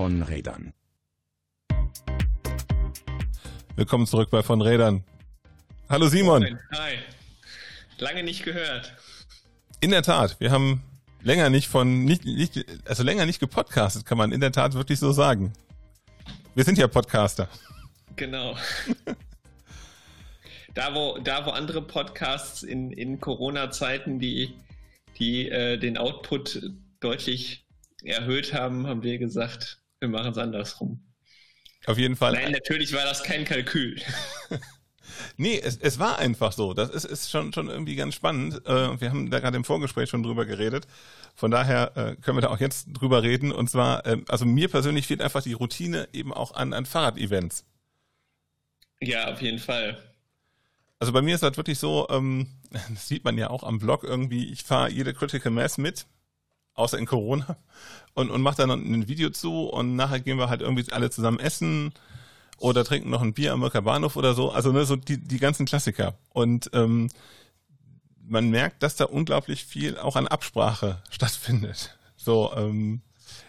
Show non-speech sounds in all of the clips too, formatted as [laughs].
von Rädern. Willkommen zurück bei von Rädern. Hallo Simon. Hi. Lange nicht gehört. In der Tat, wir haben länger nicht von nicht, nicht also länger nicht gepodcastet, kann man in der Tat wirklich so sagen. Wir sind ja Podcaster. Genau. [laughs] da wo da wo andere Podcasts in in Corona Zeiten die die äh, den Output deutlich erhöht haben, haben wir gesagt, wir machen es andersrum. Auf jeden Fall. Nein, natürlich war das kein Kalkül. [laughs] nee, es, es war einfach so. Das ist, ist schon, schon irgendwie ganz spannend. Äh, wir haben da gerade im Vorgespräch schon drüber geredet. Von daher äh, können wir da auch jetzt drüber reden. Und zwar, äh, also mir persönlich fehlt einfach die Routine eben auch an, an Fahrrad-Events. Ja, auf jeden Fall. Also bei mir ist das wirklich so, ähm, [laughs] das sieht man ja auch am Blog irgendwie, ich fahre jede Critical Mass mit außer in Corona, und, und macht dann ein Video zu und nachher gehen wir halt irgendwie alle zusammen essen oder trinken noch ein Bier am Mörker Bahnhof oder so. Also ne, so die, die ganzen Klassiker. Und ähm, man merkt, dass da unglaublich viel auch an Absprache [laughs] stattfindet. So, ähm,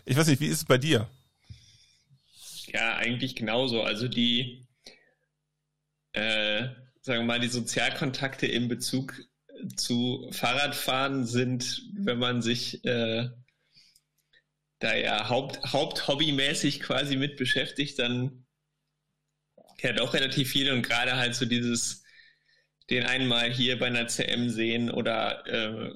ich weiß nicht, wie ist es bei dir? Ja, eigentlich genauso. Also die, äh, sagen wir mal, die Sozialkontakte in Bezug zu Fahrradfahren sind, wenn man sich äh, da ja Haupt, Haupthobbymäßig quasi mit beschäftigt, dann ja doch relativ viel und gerade halt so dieses, den einmal hier bei einer CM sehen oder äh,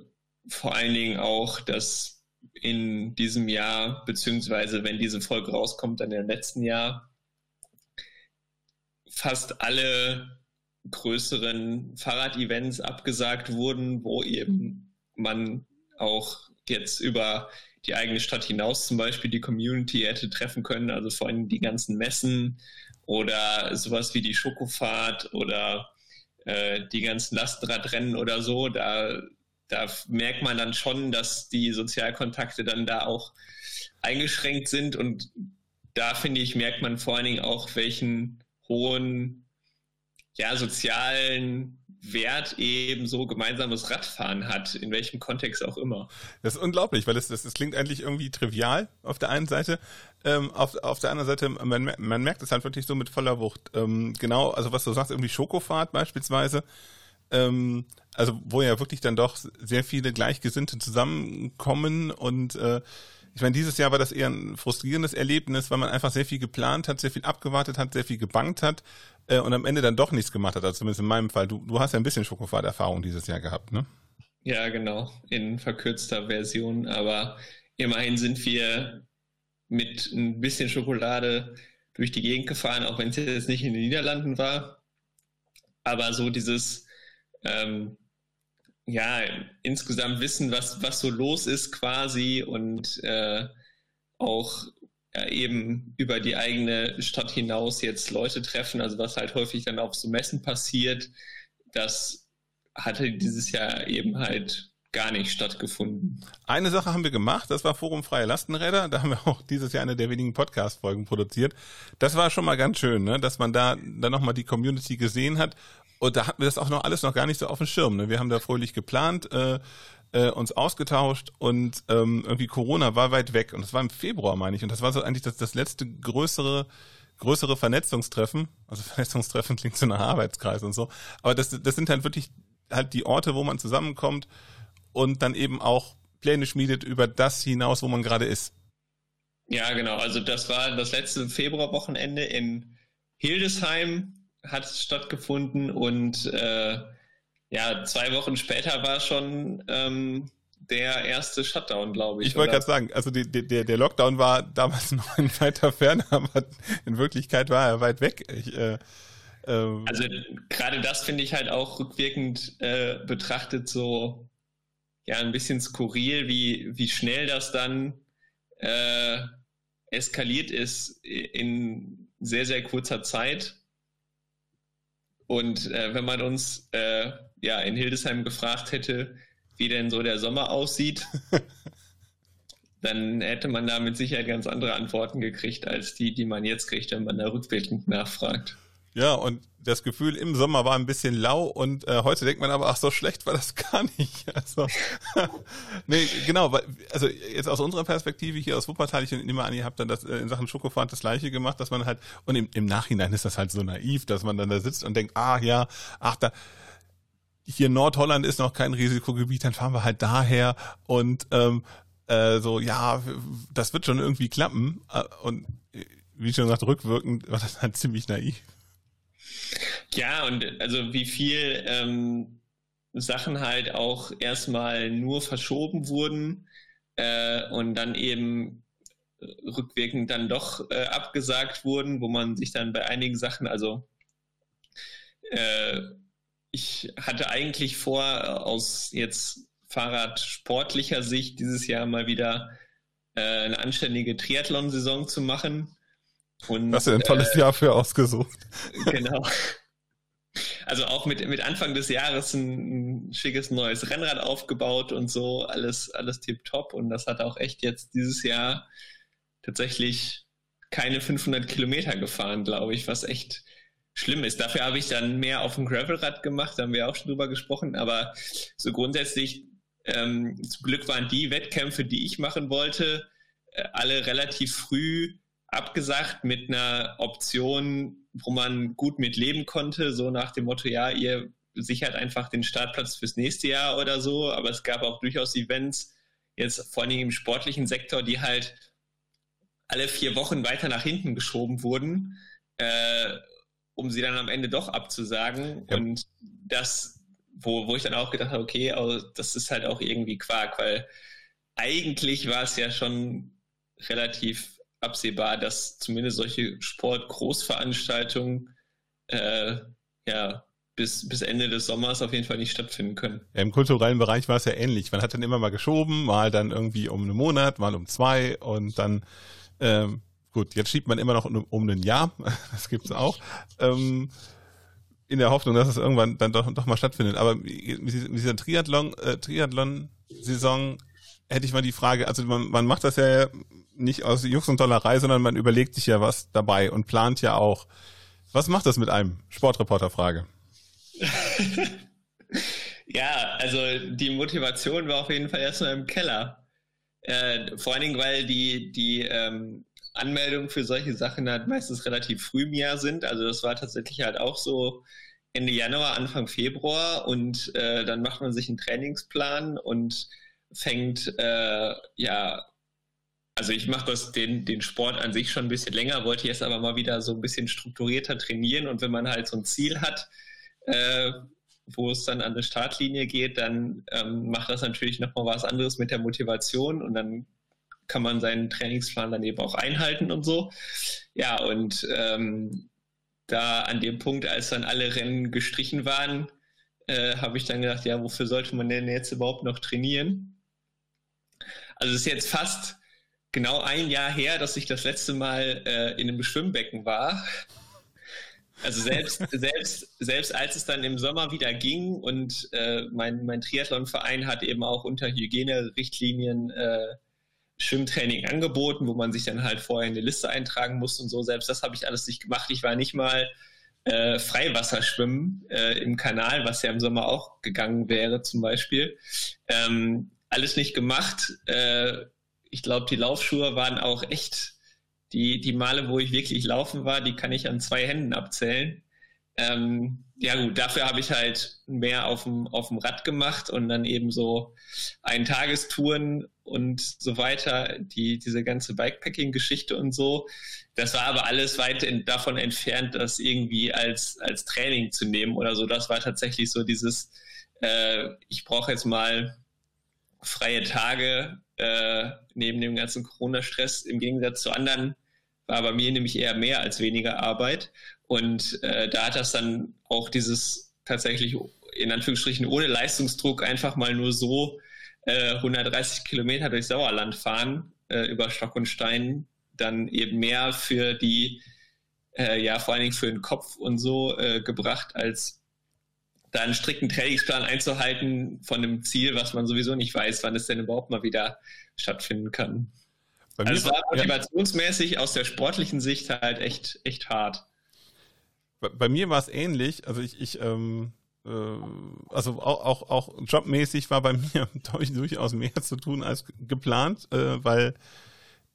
vor allen Dingen auch das in diesem Jahr, beziehungsweise wenn diese Folge rauskommt, dann im letzten Jahr, fast alle größeren Fahrradevents abgesagt wurden, wo eben man auch jetzt über die eigene Stadt hinaus zum Beispiel die Community hätte treffen können, also vor allem die ganzen Messen oder sowas wie die Schokofahrt oder äh, die ganzen Lastenradrennen oder so. Da, da merkt man dann schon, dass die Sozialkontakte dann da auch eingeschränkt sind und da finde ich, merkt man vor allen Dingen auch, welchen hohen ja, sozialen Wert eben so gemeinsames Radfahren hat, in welchem Kontext auch immer. Das ist unglaublich, weil es das, das klingt eigentlich irgendwie trivial auf der einen Seite. Ähm, auf, auf der anderen Seite, man, man merkt es halt wirklich so mit voller Wucht. Ähm, genau, also was du sagst, irgendwie Schokofahrt beispielsweise. Ähm, also wo ja wirklich dann doch sehr viele Gleichgesinnte zusammenkommen und äh, ich meine, dieses Jahr war das eher ein frustrierendes Erlebnis, weil man einfach sehr viel geplant hat, sehr viel abgewartet hat, sehr viel gebankt hat äh, und am Ende dann doch nichts gemacht hat. Also zumindest in meinem Fall. Du, du hast ja ein bisschen Schokofahrterfahrung dieses Jahr gehabt, ne? Ja, genau. In verkürzter Version. Aber immerhin sind wir mit ein bisschen Schokolade durch die Gegend gefahren, auch wenn es jetzt nicht in den Niederlanden war. Aber so dieses ähm, ja, insgesamt wissen, was, was so los ist quasi und äh, auch ja, eben über die eigene Stadt hinaus jetzt Leute treffen, also was halt häufig dann auf so Messen passiert, das hatte dieses Jahr eben halt gar nicht stattgefunden. Eine Sache haben wir gemacht, das war Forum Freie Lastenräder. Da haben wir auch dieses Jahr eine der wenigen Podcast-Folgen produziert. Das war schon mal ganz schön, ne? dass man da dann nochmal die Community gesehen hat und da hatten wir das auch noch alles noch gar nicht so auf dem Schirm. Ne? Wir haben da fröhlich geplant, äh, äh, uns ausgetauscht und ähm, irgendwie Corona war weit weg. Und das war im Februar, meine ich. Und das war so eigentlich das, das letzte größere größere Vernetzungstreffen. Also [laughs] Vernetzungstreffen klingt so nach Arbeitskreis und so. Aber das, das sind halt wirklich halt die Orte, wo man zusammenkommt und dann eben auch Pläne schmiedet über das hinaus, wo man gerade ist. Ja, genau. Also das war das letzte Februarwochenende in Hildesheim hat stattgefunden und äh, ja, zwei Wochen später war schon ähm, der erste Shutdown, glaube ich. Ich wollte gerade sagen, also die, die, der, der Lockdown war damals [laughs] noch in weiter Ferne, aber in Wirklichkeit war er weit weg. Ich, äh, ähm, also gerade das finde ich halt auch rückwirkend äh, betrachtet so ja ein bisschen skurril, wie, wie schnell das dann äh, eskaliert ist in sehr, sehr kurzer Zeit. Und äh, wenn man uns äh, ja in Hildesheim gefragt hätte, wie denn so der Sommer aussieht, [laughs] dann hätte man da mit Sicherheit ganz andere Antworten gekriegt als die, die man jetzt kriegt, wenn man da rückwirkend nachfragt. Ja, und das Gefühl im Sommer war ein bisschen lau und äh, heute denkt man aber, ach, so schlecht war das [laughs] gar nicht. Also, [laughs] nee, genau, weil, also jetzt aus unserer Perspektive hier aus Wuppertal, ich nehme an, ihr habt dann das äh, in Sachen Schokofahrt das gleiche gemacht, dass man halt, und im, im Nachhinein ist das halt so naiv, dass man dann da sitzt und denkt, ah ja, ach da, hier Nordholland ist noch kein Risikogebiet, dann fahren wir halt daher und ähm, äh, so, ja, das wird schon irgendwie klappen. Äh, und wie schon gesagt, rückwirkend war das halt ziemlich naiv. Ja, und also wie viel ähm, Sachen halt auch erstmal nur verschoben wurden äh, und dann eben rückwirkend dann doch äh, abgesagt wurden, wo man sich dann bei einigen Sachen, also äh, ich hatte eigentlich vor, aus jetzt fahrradsportlicher Sicht dieses Jahr mal wieder äh, eine anständige Triathlon-Saison zu machen. Und, Hast du ein tolles äh, Jahr für ausgesucht. Genau. Also auch mit, mit Anfang des Jahres ein, ein schickes neues Rennrad aufgebaut und so, alles, alles tipptopp. Und das hat auch echt jetzt dieses Jahr tatsächlich keine 500 Kilometer gefahren, glaube ich, was echt schlimm ist. Dafür habe ich dann mehr auf dem Gravelrad gemacht, da haben wir auch schon drüber gesprochen. Aber so grundsätzlich, ähm, zum Glück waren die Wettkämpfe, die ich machen wollte, äh, alle relativ früh abgesagt mit einer Option, wo man gut mit leben konnte, so nach dem Motto, ja, ihr sichert einfach den Startplatz fürs nächste Jahr oder so, aber es gab auch durchaus Events, jetzt vor allem im sportlichen Sektor, die halt alle vier Wochen weiter nach hinten geschoben wurden, äh, um sie dann am Ende doch abzusagen. Ja. Und das, wo, wo ich dann auch gedacht habe, okay, also das ist halt auch irgendwie Quark, weil eigentlich war es ja schon relativ absehbar, dass zumindest solche Sport-Großveranstaltungen äh, ja, bis, bis Ende des Sommers auf jeden Fall nicht stattfinden können. Ja, Im kulturellen Bereich war es ja ähnlich. Man hat dann immer mal geschoben, mal dann irgendwie um einen Monat, mal um zwei und dann, ähm, gut, jetzt schiebt man immer noch um, ein Jahr, [laughs] das gibt's auch. Ähm, in der Hoffnung, dass es irgendwann dann doch, doch mal stattfindet. Aber mit dieser Triathlon, äh, Triathlon-Saison hätte ich mal die Frage, also man, man macht das ja nicht aus Jux und Dollerei, sondern man überlegt sich ja was dabei und plant ja auch. Was macht das mit einem? Sportreporter-Frage. [laughs] ja, also die Motivation war auf jeden Fall erstmal im Keller. Äh, vor allen Dingen, weil die, die ähm, Anmeldungen für solche Sachen halt meistens relativ früh im Jahr sind. Also das war tatsächlich halt auch so Ende Januar, Anfang Februar und äh, dann macht man sich einen Trainingsplan und fängt äh, ja also ich mache das den, den Sport an sich schon ein bisschen länger, wollte jetzt aber mal wieder so ein bisschen strukturierter trainieren und wenn man halt so ein Ziel hat, äh, wo es dann an eine Startlinie geht, dann ähm, macht das natürlich nochmal was anderes mit der Motivation und dann kann man seinen Trainingsplan dann eben auch einhalten und so. Ja, und ähm, da an dem Punkt, als dann alle Rennen gestrichen waren, äh, habe ich dann gedacht, ja, wofür sollte man denn jetzt überhaupt noch trainieren? Also es ist jetzt fast genau ein Jahr her, dass ich das letzte Mal äh, in einem Schwimmbecken war. Also selbst, [laughs] selbst, selbst als es dann im Sommer wieder ging und äh, mein, mein Triathlonverein hat eben auch unter Hygienerichtlinien äh, Schwimmtraining angeboten, wo man sich dann halt vorher in eine Liste eintragen muss und so. Selbst das habe ich alles nicht gemacht. Ich war nicht mal äh, Freiwasserschwimmen äh, im Kanal, was ja im Sommer auch gegangen wäre zum Beispiel. Ähm, alles nicht gemacht. Äh, ich glaube, die Laufschuhe waren auch echt, die, die Male, wo ich wirklich laufen war, die kann ich an zwei Händen abzählen. Ähm, ja gut, dafür habe ich halt mehr auf dem, auf dem Rad gemacht und dann eben so Eintagestouren und so weiter, die, diese ganze Bikepacking-Geschichte und so. Das war aber alles weit in, davon entfernt, das irgendwie als, als Training zu nehmen oder so. Das war tatsächlich so dieses, äh, ich brauche jetzt mal freie Tage äh, neben dem ganzen Corona-Stress im Gegensatz zu anderen war bei mir nämlich eher mehr als weniger Arbeit. Und äh, da hat das dann auch dieses tatsächlich in Anführungsstrichen ohne Leistungsdruck einfach mal nur so äh, 130 Kilometer durch Sauerland fahren äh, über Stock und Stein dann eben mehr für die, äh, ja vor allen Dingen für den Kopf und so äh, gebracht als da einen strikten Trainingsplan einzuhalten von einem Ziel, was man sowieso nicht weiß, wann es denn überhaupt mal wieder stattfinden kann. also es war motivationsmäßig ja. aus der sportlichen Sicht halt echt, echt hart. Bei, bei mir war es ähnlich. Also ich, ich ähm, äh, also auch, auch, auch jobmäßig war bei [laughs] mir durchaus mehr zu tun als geplant, äh, weil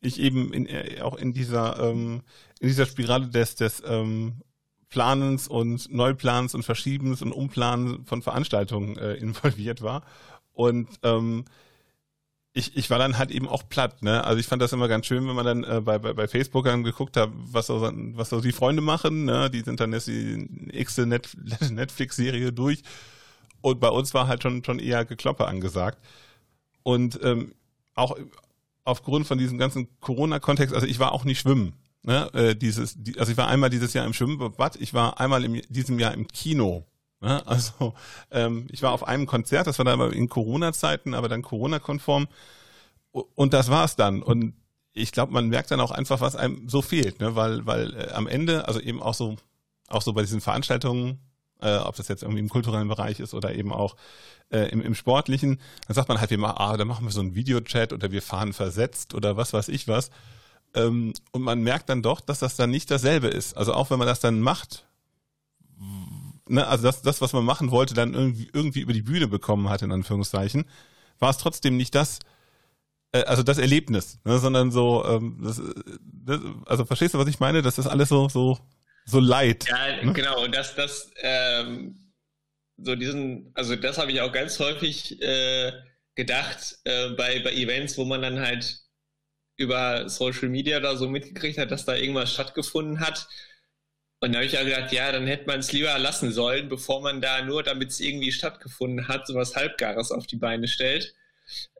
ich eben in, äh, auch in dieser ähm, in dieser Spirale des des ähm, Planens und Neuplans und Verschiebens und Umplanen von Veranstaltungen äh, involviert war und ähm, ich, ich war dann halt eben auch platt, ne? Also ich fand das immer ganz schön, wenn man dann äh, bei, bei, bei Facebook dann geguckt hat, was so, was so die Freunde machen, ne? Die sind dann jetzt die x Net [laughs] Netflix-Serie durch. Und bei uns war halt schon, schon eher Gekloppe angesagt. Und ähm, auch aufgrund von diesem ganzen Corona-Kontext, also ich war auch nicht schwimmen. Ne? Äh, dieses, die, also ich war einmal dieses Jahr im Schwimmbad, ich war einmal in diesem Jahr im Kino. Ne? Also ähm, ich war auf einem Konzert, das war dann aber in Corona-Zeiten, aber dann Corona-konform. Und das war's dann. Und ich glaube, man merkt dann auch einfach, was einem so fehlt, ne? weil, weil äh, am Ende, also eben auch so, auch so bei diesen Veranstaltungen, äh, ob das jetzt irgendwie im kulturellen Bereich ist oder eben auch äh, im, im Sportlichen, dann sagt man halt immer, ah, da machen wir so einen Videochat oder wir fahren versetzt oder was weiß ich was. Ähm, und man merkt dann doch, dass das dann nicht dasselbe ist. Also auch wenn man das dann macht, ne, also das, das, was man machen wollte, dann irgendwie, irgendwie über die Bühne bekommen hat, in Anführungszeichen, war es trotzdem nicht das, äh, also das Erlebnis, ne, sondern so, ähm, das, das, also verstehst du, was ich meine? Das ist alles so, so, so leid. Ja, ne? genau, und das, das, ähm, so diesen, also das habe ich auch ganz häufig äh, gedacht äh, bei, bei Events, wo man dann halt über Social Media da so mitgekriegt hat, dass da irgendwas stattgefunden hat und da habe ich ja gedacht, ja, dann hätte man es lieber lassen sollen, bevor man da nur, damit es irgendwie stattgefunden hat, sowas Halbgares auf die Beine stellt.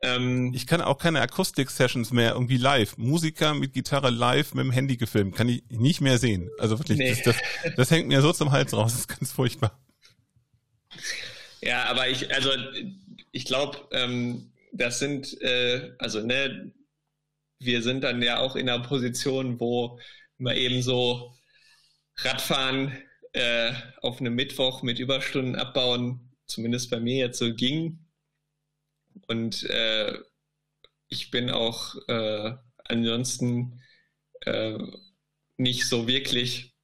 Ähm, ich kann auch keine Akustik-Sessions mehr irgendwie live. Musiker mit Gitarre live mit dem Handy gefilmt, kann ich nicht mehr sehen. Also wirklich, nee. das, das, das hängt mir so zum Hals raus, das ist ganz furchtbar. Ja, aber ich, also ich glaube, ähm, das sind, äh, also ne, wir sind dann ja auch in einer Position, wo man eben so Radfahren äh, auf einem Mittwoch mit Überstunden abbauen, zumindest bei mir jetzt so ging. Und äh, ich bin auch äh, ansonsten äh, nicht so wirklich,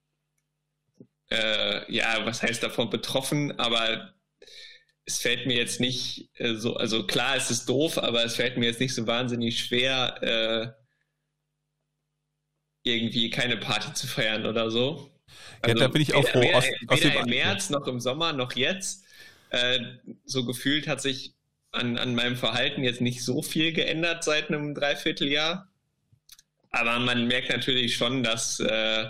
äh, ja, was heißt davon betroffen, aber es fällt mir jetzt nicht äh, so, also klar, es ist doof, aber es fällt mir jetzt nicht so wahnsinnig schwer, irgendwie keine Party zu feiern oder so. Also ja, da bin ich auch froh. Weder, aus, aus weder im März noch im Sommer noch jetzt. Äh, so gefühlt hat sich an, an meinem Verhalten jetzt nicht so viel geändert seit einem Dreivierteljahr. Aber man merkt natürlich schon, dass äh,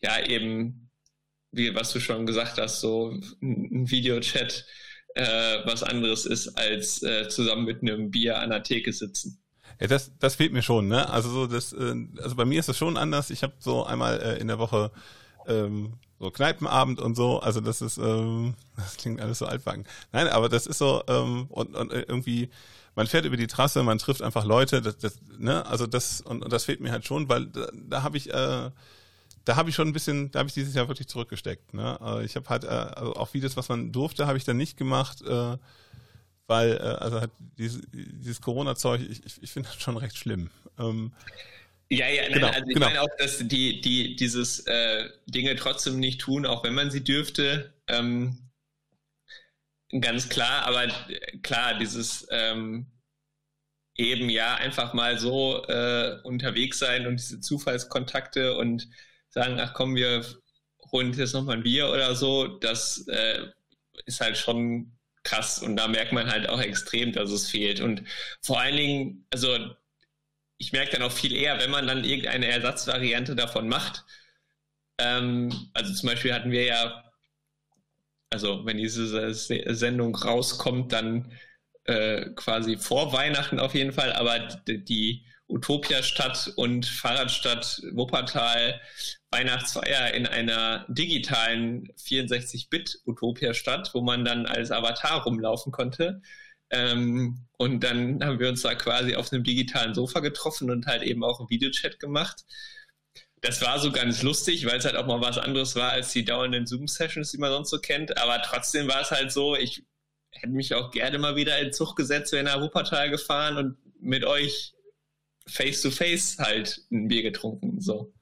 ja eben, wie was du schon gesagt hast, so ein Videochat äh, was anderes ist, als äh, zusammen mit einem Bier an der Theke sitzen. Ja, das, das fehlt mir schon, ne? Also so das, äh, also bei mir ist das schon anders. Ich habe so einmal äh, in der Woche ähm, so Kneipenabend und so. Also das ist, ähm, [laughs] das klingt alles so altbacken. Nein, aber das ist so ähm, und, und irgendwie, man fährt über die Trasse, man trifft einfach Leute. Das, das, ne, also das und, und das fehlt mir halt schon, weil da, da habe ich äh, da habe ich schon ein bisschen, da habe ich dieses Jahr wirklich zurückgesteckt. Ne? Also ich habe halt, äh, also auch vieles, was man durfte, habe ich dann nicht gemacht, äh, weil, äh, also halt dieses, Corona-Zeug, ich, ich, ich finde das schon recht schlimm. Ähm, ja, ja, nein, genau, also ich genau. meine auch, dass die, die dieses äh, Dinge trotzdem nicht tun, auch wenn man sie dürfte. Ähm, ganz klar, aber äh, klar, dieses ähm, eben ja einfach mal so äh, unterwegs sein und diese Zufallskontakte und sagen, ach komm, wir holen jetzt nochmal ein Bier oder so, das äh, ist halt schon krass und da merkt man halt auch extrem, dass es fehlt. Und vor allen Dingen, also ich merke dann auch viel eher, wenn man dann irgendeine Ersatzvariante davon macht. Ähm, also zum Beispiel hatten wir ja, also wenn diese Sendung rauskommt, dann äh, quasi vor Weihnachten auf jeden Fall, aber die, die Utopia-Stadt und Fahrradstadt Wuppertal Weihnachtsfeier in einer digitalen 64-Bit-Utopia-Stadt, wo man dann als Avatar rumlaufen konnte. Ähm, und dann haben wir uns da quasi auf einem digitalen Sofa getroffen und halt eben auch einen Videochat gemacht. Das war so ganz lustig, weil es halt auch mal was anderes war als die dauernden Zoom-Sessions, die man sonst so kennt. Aber trotzdem war es halt so, ich hätte mich auch gerne mal wieder in Zug gesetzt, wäre nach Wuppertal gefahren und mit euch face to face halt ein Bier getrunken. So.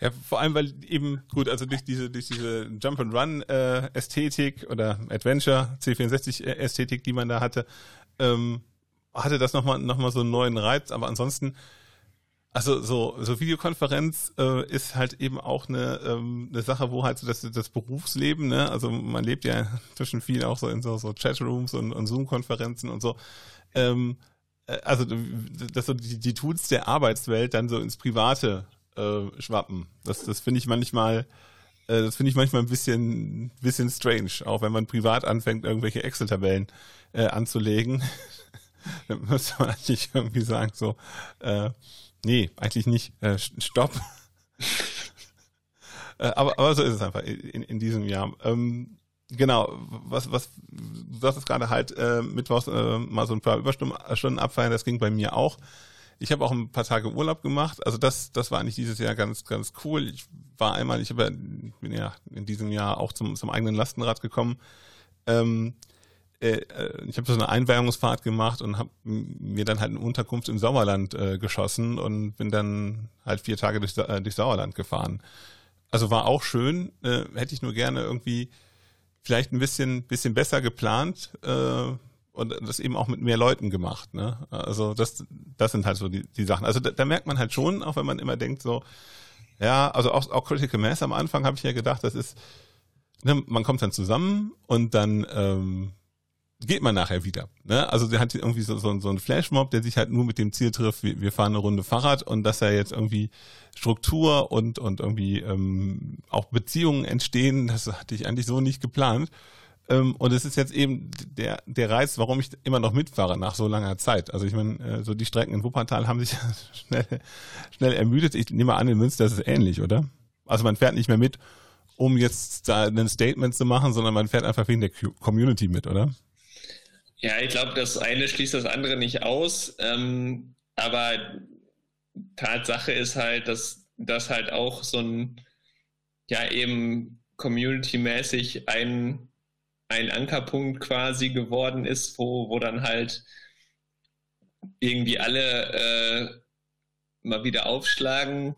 Ja, vor allem, weil eben, gut, also durch diese, durch diese Jump-and-Run-Ästhetik äh, oder Adventure, C64-Ästhetik, die man da hatte, ähm, hatte das nochmal noch mal so einen neuen Reiz, aber ansonsten, also so, so Videokonferenz äh, ist halt eben auch eine, ähm, eine Sache, wo halt so das, das Berufsleben, ne, also man lebt ja [laughs] zwischen viel auch so in so, so Chatrooms und, und Zoom-Konferenzen und so, ähm, äh, also dass so die, die Tools der Arbeitswelt dann so ins Private äh, schwappen. Das, das finde ich manchmal, äh, das finde ich manchmal ein bisschen, bisschen strange, auch wenn man privat anfängt, irgendwelche Excel-Tabellen äh, anzulegen. [laughs] dann müsste man eigentlich irgendwie sagen, so, äh, nee, eigentlich nicht, äh, stopp. [laughs] äh, aber, aber so ist es einfach in, in diesem Jahr. Ähm, Genau, was, was, du sagtest gerade halt äh, Mittwochs äh, mal so ein paar Überstunden abfeiern, das ging bei mir auch. Ich habe auch ein paar Tage Urlaub gemacht. Also das, das war eigentlich dieses Jahr ganz, ganz cool. Ich war einmal, ich bin ja in diesem Jahr auch zum, zum eigenen Lastenrad gekommen. Ähm, äh, äh ich habe so eine Einweihungsfahrt gemacht und habe mir dann halt eine Unterkunft im Sauerland äh, geschossen und bin dann halt vier Tage durch, äh, durch Sauerland gefahren. Also war auch schön. Äh, hätte ich nur gerne irgendwie vielleicht ein bisschen, bisschen besser geplant. Äh, und das eben auch mit mehr Leuten gemacht. Ne? Also das, das sind halt so die, die Sachen. Also da, da merkt man halt schon, auch wenn man immer denkt so, ja, also auch, auch Critical Mass am Anfang habe ich ja gedacht, das ist, ne, man kommt dann zusammen und dann ähm, geht man nachher wieder. Ne? Also der hat irgendwie so, so, so einen Flashmob, der sich halt nur mit dem Ziel trifft, wir, wir fahren eine Runde Fahrrad und dass da jetzt irgendwie Struktur und, und irgendwie ähm, auch Beziehungen entstehen, das hatte ich eigentlich so nicht geplant. Ähm, und es ist jetzt eben der, der Reiz, warum ich immer noch mitfahre nach so langer Zeit. Also ich meine, äh, so die Strecken in Wuppertal haben sich [laughs] schnell, schnell ermüdet. Ich nehme an, in Münster ist es ähnlich, oder? Also man fährt nicht mehr mit, um jetzt da ein Statement zu machen, sondern man fährt einfach wegen der Community mit, oder? Ja, ich glaube, das eine schließt das andere nicht aus. Ähm, aber Tatsache ist halt, dass das halt auch so ein, ja, eben community-mäßig ein ein Ankerpunkt quasi geworden ist, wo, wo dann halt irgendwie alle äh, mal wieder aufschlagen.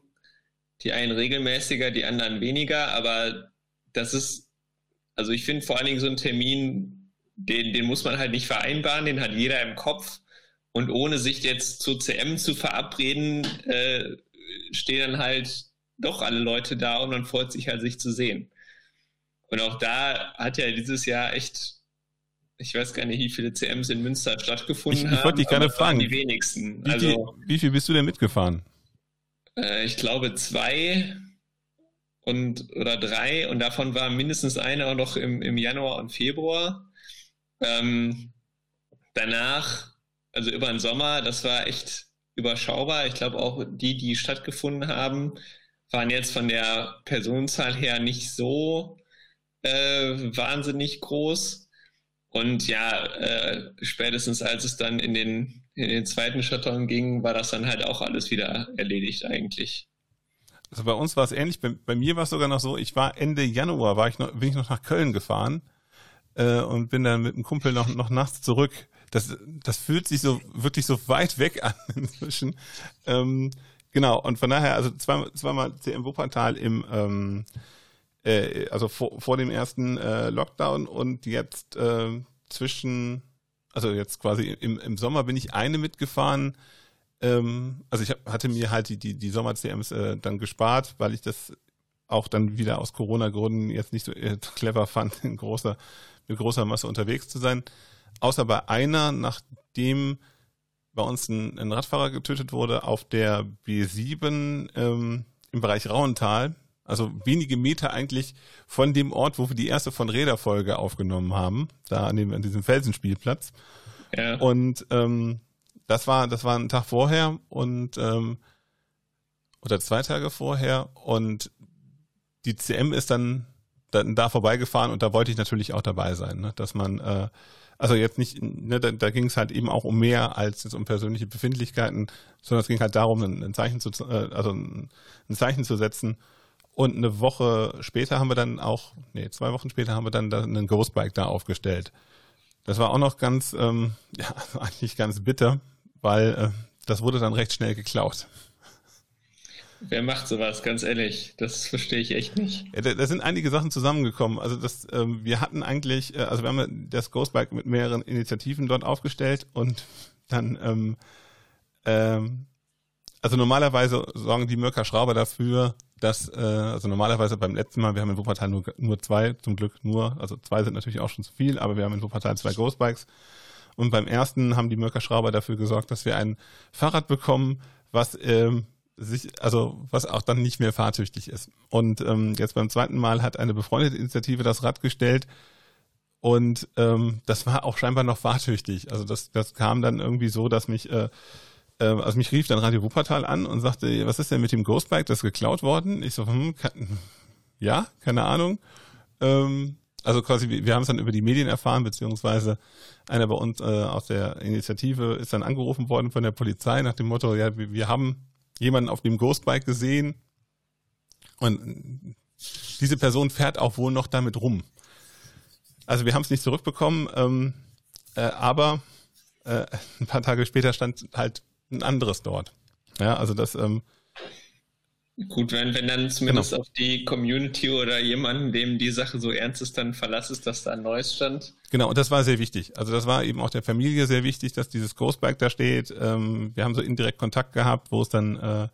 Die einen regelmäßiger, die anderen weniger, aber das ist, also ich finde vor allen Dingen so ein Termin, den, den muss man halt nicht vereinbaren, den hat jeder im Kopf. Und ohne sich jetzt zu CM zu verabreden, äh, stehen dann halt doch alle Leute da und man freut sich halt, sich zu sehen. Und auch da hat ja dieses Jahr echt, ich weiß gar nicht, wie viele CMs in Münster stattgefunden ich, ich wollte dich gerne fragen. Die wenigsten. Wie, also, wie viel bist du denn mitgefahren? Äh, ich glaube zwei und oder drei und davon war mindestens eine auch noch im, im Januar und Februar. Ähm, danach, also über den Sommer, das war echt überschaubar. Ich glaube auch die, die stattgefunden haben, waren jetzt von der Personenzahl her nicht so äh, wahnsinnig groß. Und ja, äh, spätestens als es dann in den, in den zweiten Shutdown ging, war das dann halt auch alles wieder erledigt eigentlich. Also bei uns war es ähnlich. Bei, bei mir war es sogar noch so, ich war Ende Januar, war ich noch, bin ich noch nach Köln gefahren äh, und bin dann mit einem Kumpel noch, noch nachts zurück. Das, das fühlt sich so wirklich so weit weg an [laughs] inzwischen. Ähm, genau, und von daher, also zweimal, zweimal CM Wuppertal im ähm, äh, also vor, vor dem ersten äh, Lockdown und jetzt äh, zwischen, also jetzt quasi im, im Sommer bin ich eine mitgefahren. Ähm, also ich hab, hatte mir halt die, die, die Sommer-CMs äh, dann gespart, weil ich das auch dann wieder aus Corona-Gründen jetzt nicht so äh, clever fand, in großer, mit großer Masse unterwegs zu sein. Außer bei einer, nachdem bei uns ein, ein Radfahrer getötet wurde auf der B7 ähm, im Bereich Rauental. Also wenige Meter eigentlich von dem Ort, wo wir die erste von Räder-Folge aufgenommen haben, da an, dem, an diesem Felsenspielplatz. Ja. Und ähm, das war, das war ein Tag vorher und ähm, oder zwei Tage vorher und die CM ist dann, dann da vorbeigefahren und da wollte ich natürlich auch dabei sein, ne? dass man äh, also jetzt nicht, ne, da, da ging es halt eben auch um mehr als jetzt um persönliche Befindlichkeiten, sondern es ging halt darum, ein, ein Zeichen zu, äh, also ein, ein Zeichen zu setzen und eine Woche später haben wir dann auch, nee, zwei Wochen später haben wir dann einen Ghostbike da aufgestellt. Das war auch noch ganz, ähm, [laughs] ja, eigentlich ganz bitter, weil äh, das wurde dann recht schnell geklaut. Wer macht sowas, ganz ehrlich? Das verstehe ich echt nicht. Ja, da, da sind einige Sachen zusammengekommen. Also das, ähm, wir hatten eigentlich, äh, also wir haben das Ghostbike mit mehreren Initiativen dort aufgestellt und dann, ähm, ähm, also normalerweise sorgen die Mörker Schrauber dafür, dass, äh, also normalerweise beim letzten Mal, wir haben in Wuppertal nur, nur zwei, zum Glück nur, also zwei sind natürlich auch schon zu viel, aber wir haben in Wuppertal zwei Ghostbikes. Und beim ersten haben die Mörker Schrauber dafür gesorgt, dass wir ein Fahrrad bekommen, was ähm, sich, also was auch dann nicht mehr fahrtüchtig ist. Und ähm, jetzt beim zweiten Mal hat eine befreundete Initiative das Rad gestellt und ähm, das war auch scheinbar noch fahrtüchtig. Also das, das kam dann irgendwie so, dass mich, äh, also mich rief dann Radio Wuppertal an und sagte, was ist denn mit dem Ghostbike, das ist geklaut worden? Ich so, hm, kann, ja, keine Ahnung. Ähm, also quasi, wir haben es dann über die Medien erfahren, beziehungsweise einer bei uns äh, aus der Initiative ist dann angerufen worden von der Polizei nach dem Motto, ja, wir, wir haben jemanden auf dem Ghostbike gesehen und diese Person fährt auch wohl noch damit rum. Also wir haben es nicht zurückbekommen, ähm, äh, aber äh, ein paar Tage später stand halt ein anderes dort. Ja, also das ähm, Gut, wenn, wenn dann zumindest genau. auf die Community oder jemanden, dem die Sache so ernst ist, dann Verlass ist, dass da ein neues stand. Genau, und das war sehr wichtig. Also das war eben auch der Familie sehr wichtig, dass dieses Ghostbike da steht. Ähm, wir haben so indirekt Kontakt gehabt, wo es dann äh,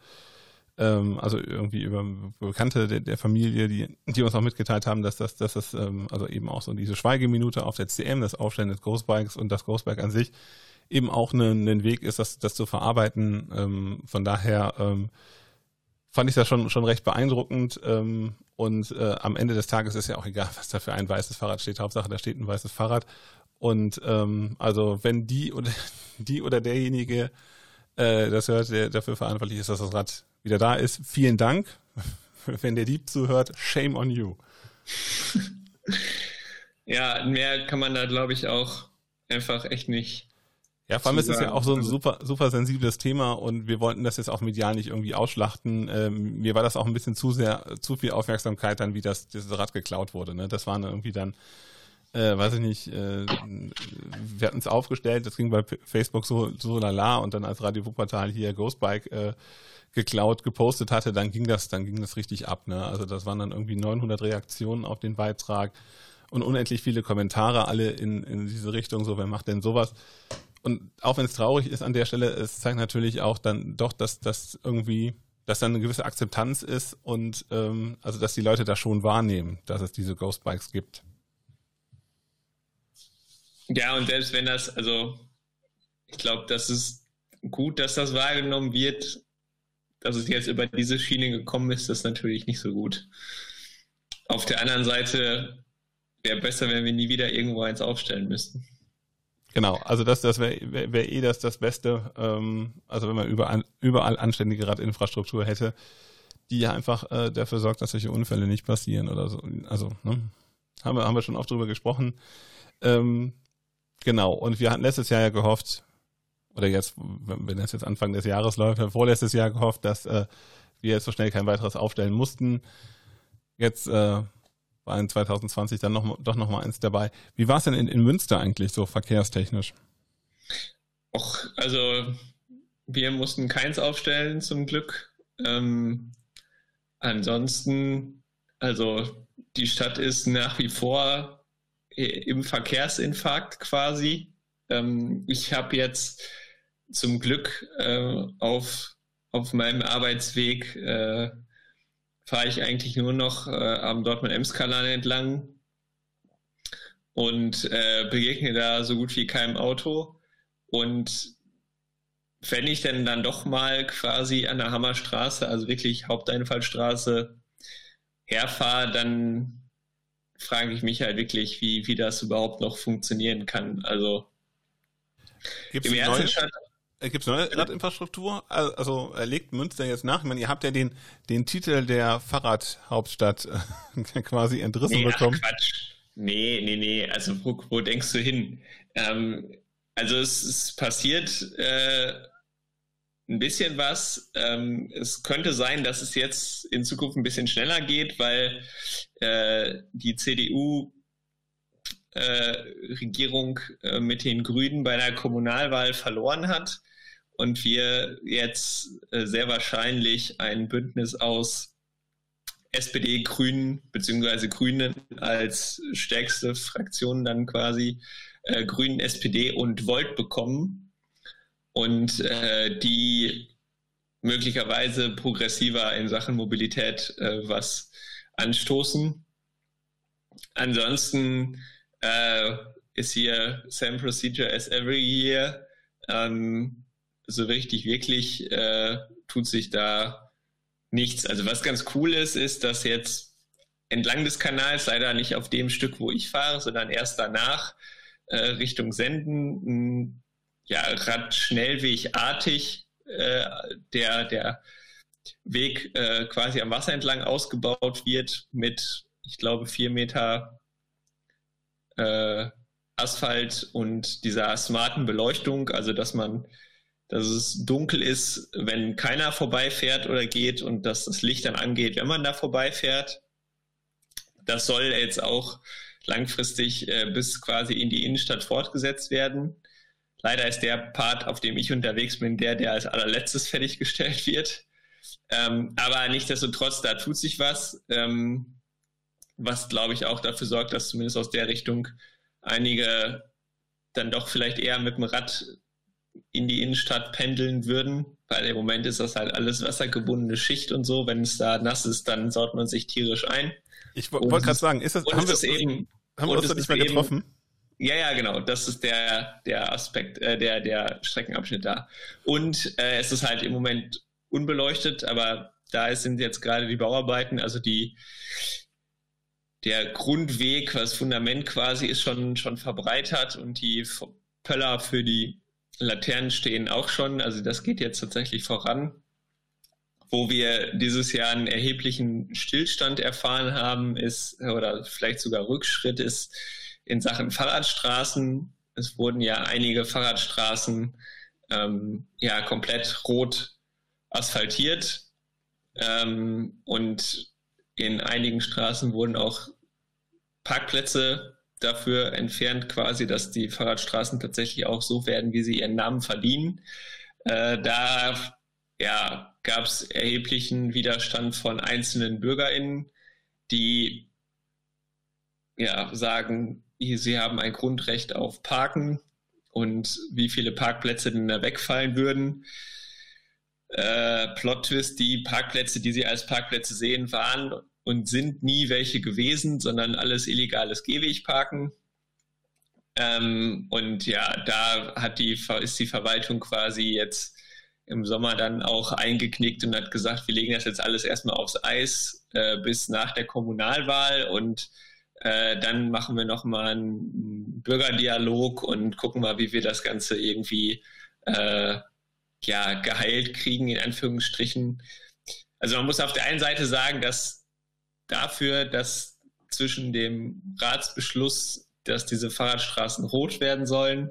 ähm, also irgendwie über Bekannte der, der, Familie, die, die uns auch mitgeteilt haben, dass das, dass das ähm, also eben auch so diese Schweigeminute auf der CM, das Aufstellen des Ghostbikes und das Ghostbike an sich eben auch ein, ein Weg ist, das, das zu verarbeiten. Ähm, von daher ähm, fand ich das schon, schon recht beeindruckend. Ähm, und äh, am Ende des Tages ist ja auch egal, [laughs] was da für ein weißes Fahrrad steht. Hauptsache, da steht ein weißes Fahrrad. Und ähm, also wenn die oder [laughs] die oder derjenige äh, das hört, der dafür verantwortlich ist, dass das Rad wieder da ist, vielen Dank. [laughs] Wenn der Dieb zuhört, shame on you. ja, mehr kann man da, glaube ich, auch einfach echt nicht ja, vor allem ist es ja auch so ein super, super sensibles Thema und wir wollten das jetzt auch medial nicht irgendwie ausschlachten. Ähm, mir war das auch ein bisschen zu sehr, zu viel Aufmerksamkeit dann, wie das, dieses Rad geklaut wurde. Ne? Das waren irgendwie dann, äh, weiß ich nicht, äh, wir hatten es aufgestellt, das ging bei Facebook so, so lala und dann als Radio Wuppertal hier Ghostbike äh, geklaut, gepostet hatte, dann ging das, dann ging das richtig ab. Ne? Also das waren dann irgendwie 900 Reaktionen auf den Beitrag und unendlich viele Kommentare, alle in, in diese Richtung, so, wer macht denn sowas? Und auch wenn es traurig ist an der Stelle, es zeigt natürlich auch dann doch, dass das irgendwie, dass dann eine gewisse Akzeptanz ist und ähm, also dass die Leute da schon wahrnehmen, dass es diese Ghost Bikes gibt. Ja, und selbst wenn das, also ich glaube, das ist gut, dass das wahrgenommen wird. Dass es jetzt über diese Schiene gekommen ist, das ist natürlich nicht so gut. Auf der anderen Seite wäre besser, wenn wir nie wieder irgendwo eins aufstellen müssten. Genau, also das, das wäre wär, eh das, das Beste, ähm, also wenn man überall, überall anständige Radinfrastruktur hätte, die ja einfach äh, dafür sorgt, dass solche Unfälle nicht passieren oder so. Also, ne? Haben wir, haben wir schon oft drüber gesprochen. Ähm, genau, und wir hatten letztes Jahr ja gehofft, oder jetzt, wenn es jetzt Anfang des Jahres läuft, vorletztes Jahr gehofft, dass äh, wir jetzt so schnell kein weiteres aufstellen mussten. Jetzt äh, war in 2020 dann noch, doch noch mal eins dabei. Wie war es denn in, in Münster eigentlich so verkehrstechnisch? Och, also wir mussten keins aufstellen zum Glück. Ähm, ansonsten, also die Stadt ist nach wie vor im Verkehrsinfarkt quasi. Ähm, ich habe jetzt zum Glück äh, auf, auf meinem Arbeitsweg äh, fahre ich eigentlich nur noch äh, am Dortmund-Ems-Kanal entlang und äh, begegne da so gut wie keinem Auto. Und wenn ich denn dann doch mal quasi an der Hammerstraße, also wirklich Haupteinfallstraße, herfahre, dann frage ich mich halt wirklich, wie, wie das überhaupt noch funktionieren kann. Also Gibt's im ersten Schritt Gibt es neue Radinfrastruktur? Also legt Münster jetzt nach? Ich meine, ihr habt ja den, den Titel der Fahrradhauptstadt äh, [laughs] quasi entrissen nee, bekommen. Ach Quatsch. Nee, nee, nee. Also wo, wo denkst du hin? Ähm, also es, es passiert äh, ein bisschen was. Ähm, es könnte sein, dass es jetzt in Zukunft ein bisschen schneller geht, weil äh, die CDU äh, Regierung äh, mit den Grünen bei der Kommunalwahl verloren hat und wir jetzt äh, sehr wahrscheinlich ein Bündnis aus SPD, Grünen beziehungsweise Grünen als stärkste Fraktion dann quasi äh, Grünen, SPD und Volt bekommen und äh, die möglicherweise progressiver in Sachen Mobilität äh, was anstoßen. Ansonsten äh, ist hier same procedure as every year. Ähm, so richtig wirklich äh, tut sich da nichts. Also was ganz cool ist, ist, dass jetzt entlang des Kanals, leider nicht auf dem Stück, wo ich fahre, sondern erst danach äh, Richtung Senden, ein, ja, Radschnellwegartig äh, der, der Weg äh, quasi am Wasser entlang ausgebaut wird mit, ich glaube, vier Meter äh, Asphalt und dieser smarten Beleuchtung, also dass man dass es dunkel ist, wenn keiner vorbeifährt oder geht und dass das Licht dann angeht, wenn man da vorbeifährt. Das soll jetzt auch langfristig äh, bis quasi in die Innenstadt fortgesetzt werden. Leider ist der Part, auf dem ich unterwegs bin, der, der als allerletztes [laughs] fertiggestellt wird. Ähm, aber nichtsdestotrotz, da tut sich was, ähm, was glaube ich auch dafür sorgt, dass zumindest aus der Richtung einige dann doch vielleicht eher mit dem Rad in die Innenstadt pendeln würden, weil im Moment ist das halt alles wassergebundene Schicht und so. Wenn es da nass ist, dann saut man sich tierisch ein. Ich wollte gerade sagen, ist das, haben, wir, eben, haben wir uns da nicht mehr getroffen? Eben, ja, ja, genau. Das ist der, der Aspekt, äh, der, der Streckenabschnitt da. Und äh, es ist halt im Moment unbeleuchtet, aber da sind jetzt gerade die Bauarbeiten, also die, der Grundweg, das Fundament quasi ist schon, schon verbreitert und die Pöller für die Laternen stehen auch schon. Also das geht jetzt tatsächlich voran. Wo wir dieses Jahr einen erheblichen Stillstand erfahren haben, ist, oder vielleicht sogar Rückschritt ist in Sachen Fahrradstraßen. Es wurden ja einige Fahrradstraßen ähm, ja komplett rot asphaltiert. Ähm, und in einigen Straßen wurden auch Parkplätze dafür entfernt, quasi, dass die Fahrradstraßen tatsächlich auch so werden, wie sie ihren Namen verdienen. Äh, da ja, gab es erheblichen Widerstand von einzelnen BürgerInnen, die ja, sagen, sie haben ein Grundrecht auf Parken und wie viele Parkplätze denn da wegfallen würden. Äh, Plot-Twist, die Parkplätze, die sie als Parkplätze sehen, waren und sind nie welche gewesen, sondern alles illegales Gehwegparken. Ähm, und ja, da hat die, ist die Verwaltung quasi jetzt im Sommer dann auch eingeknickt und hat gesagt, wir legen das jetzt alles erstmal aufs Eis äh, bis nach der Kommunalwahl und äh, dann machen wir nochmal einen Bürgerdialog und gucken mal, wie wir das Ganze irgendwie äh, ja, geheilt kriegen, in Anführungsstrichen. Also man muss auf der einen Seite sagen, dass dafür, dass zwischen dem Ratsbeschluss, dass diese Fahrradstraßen rot werden sollen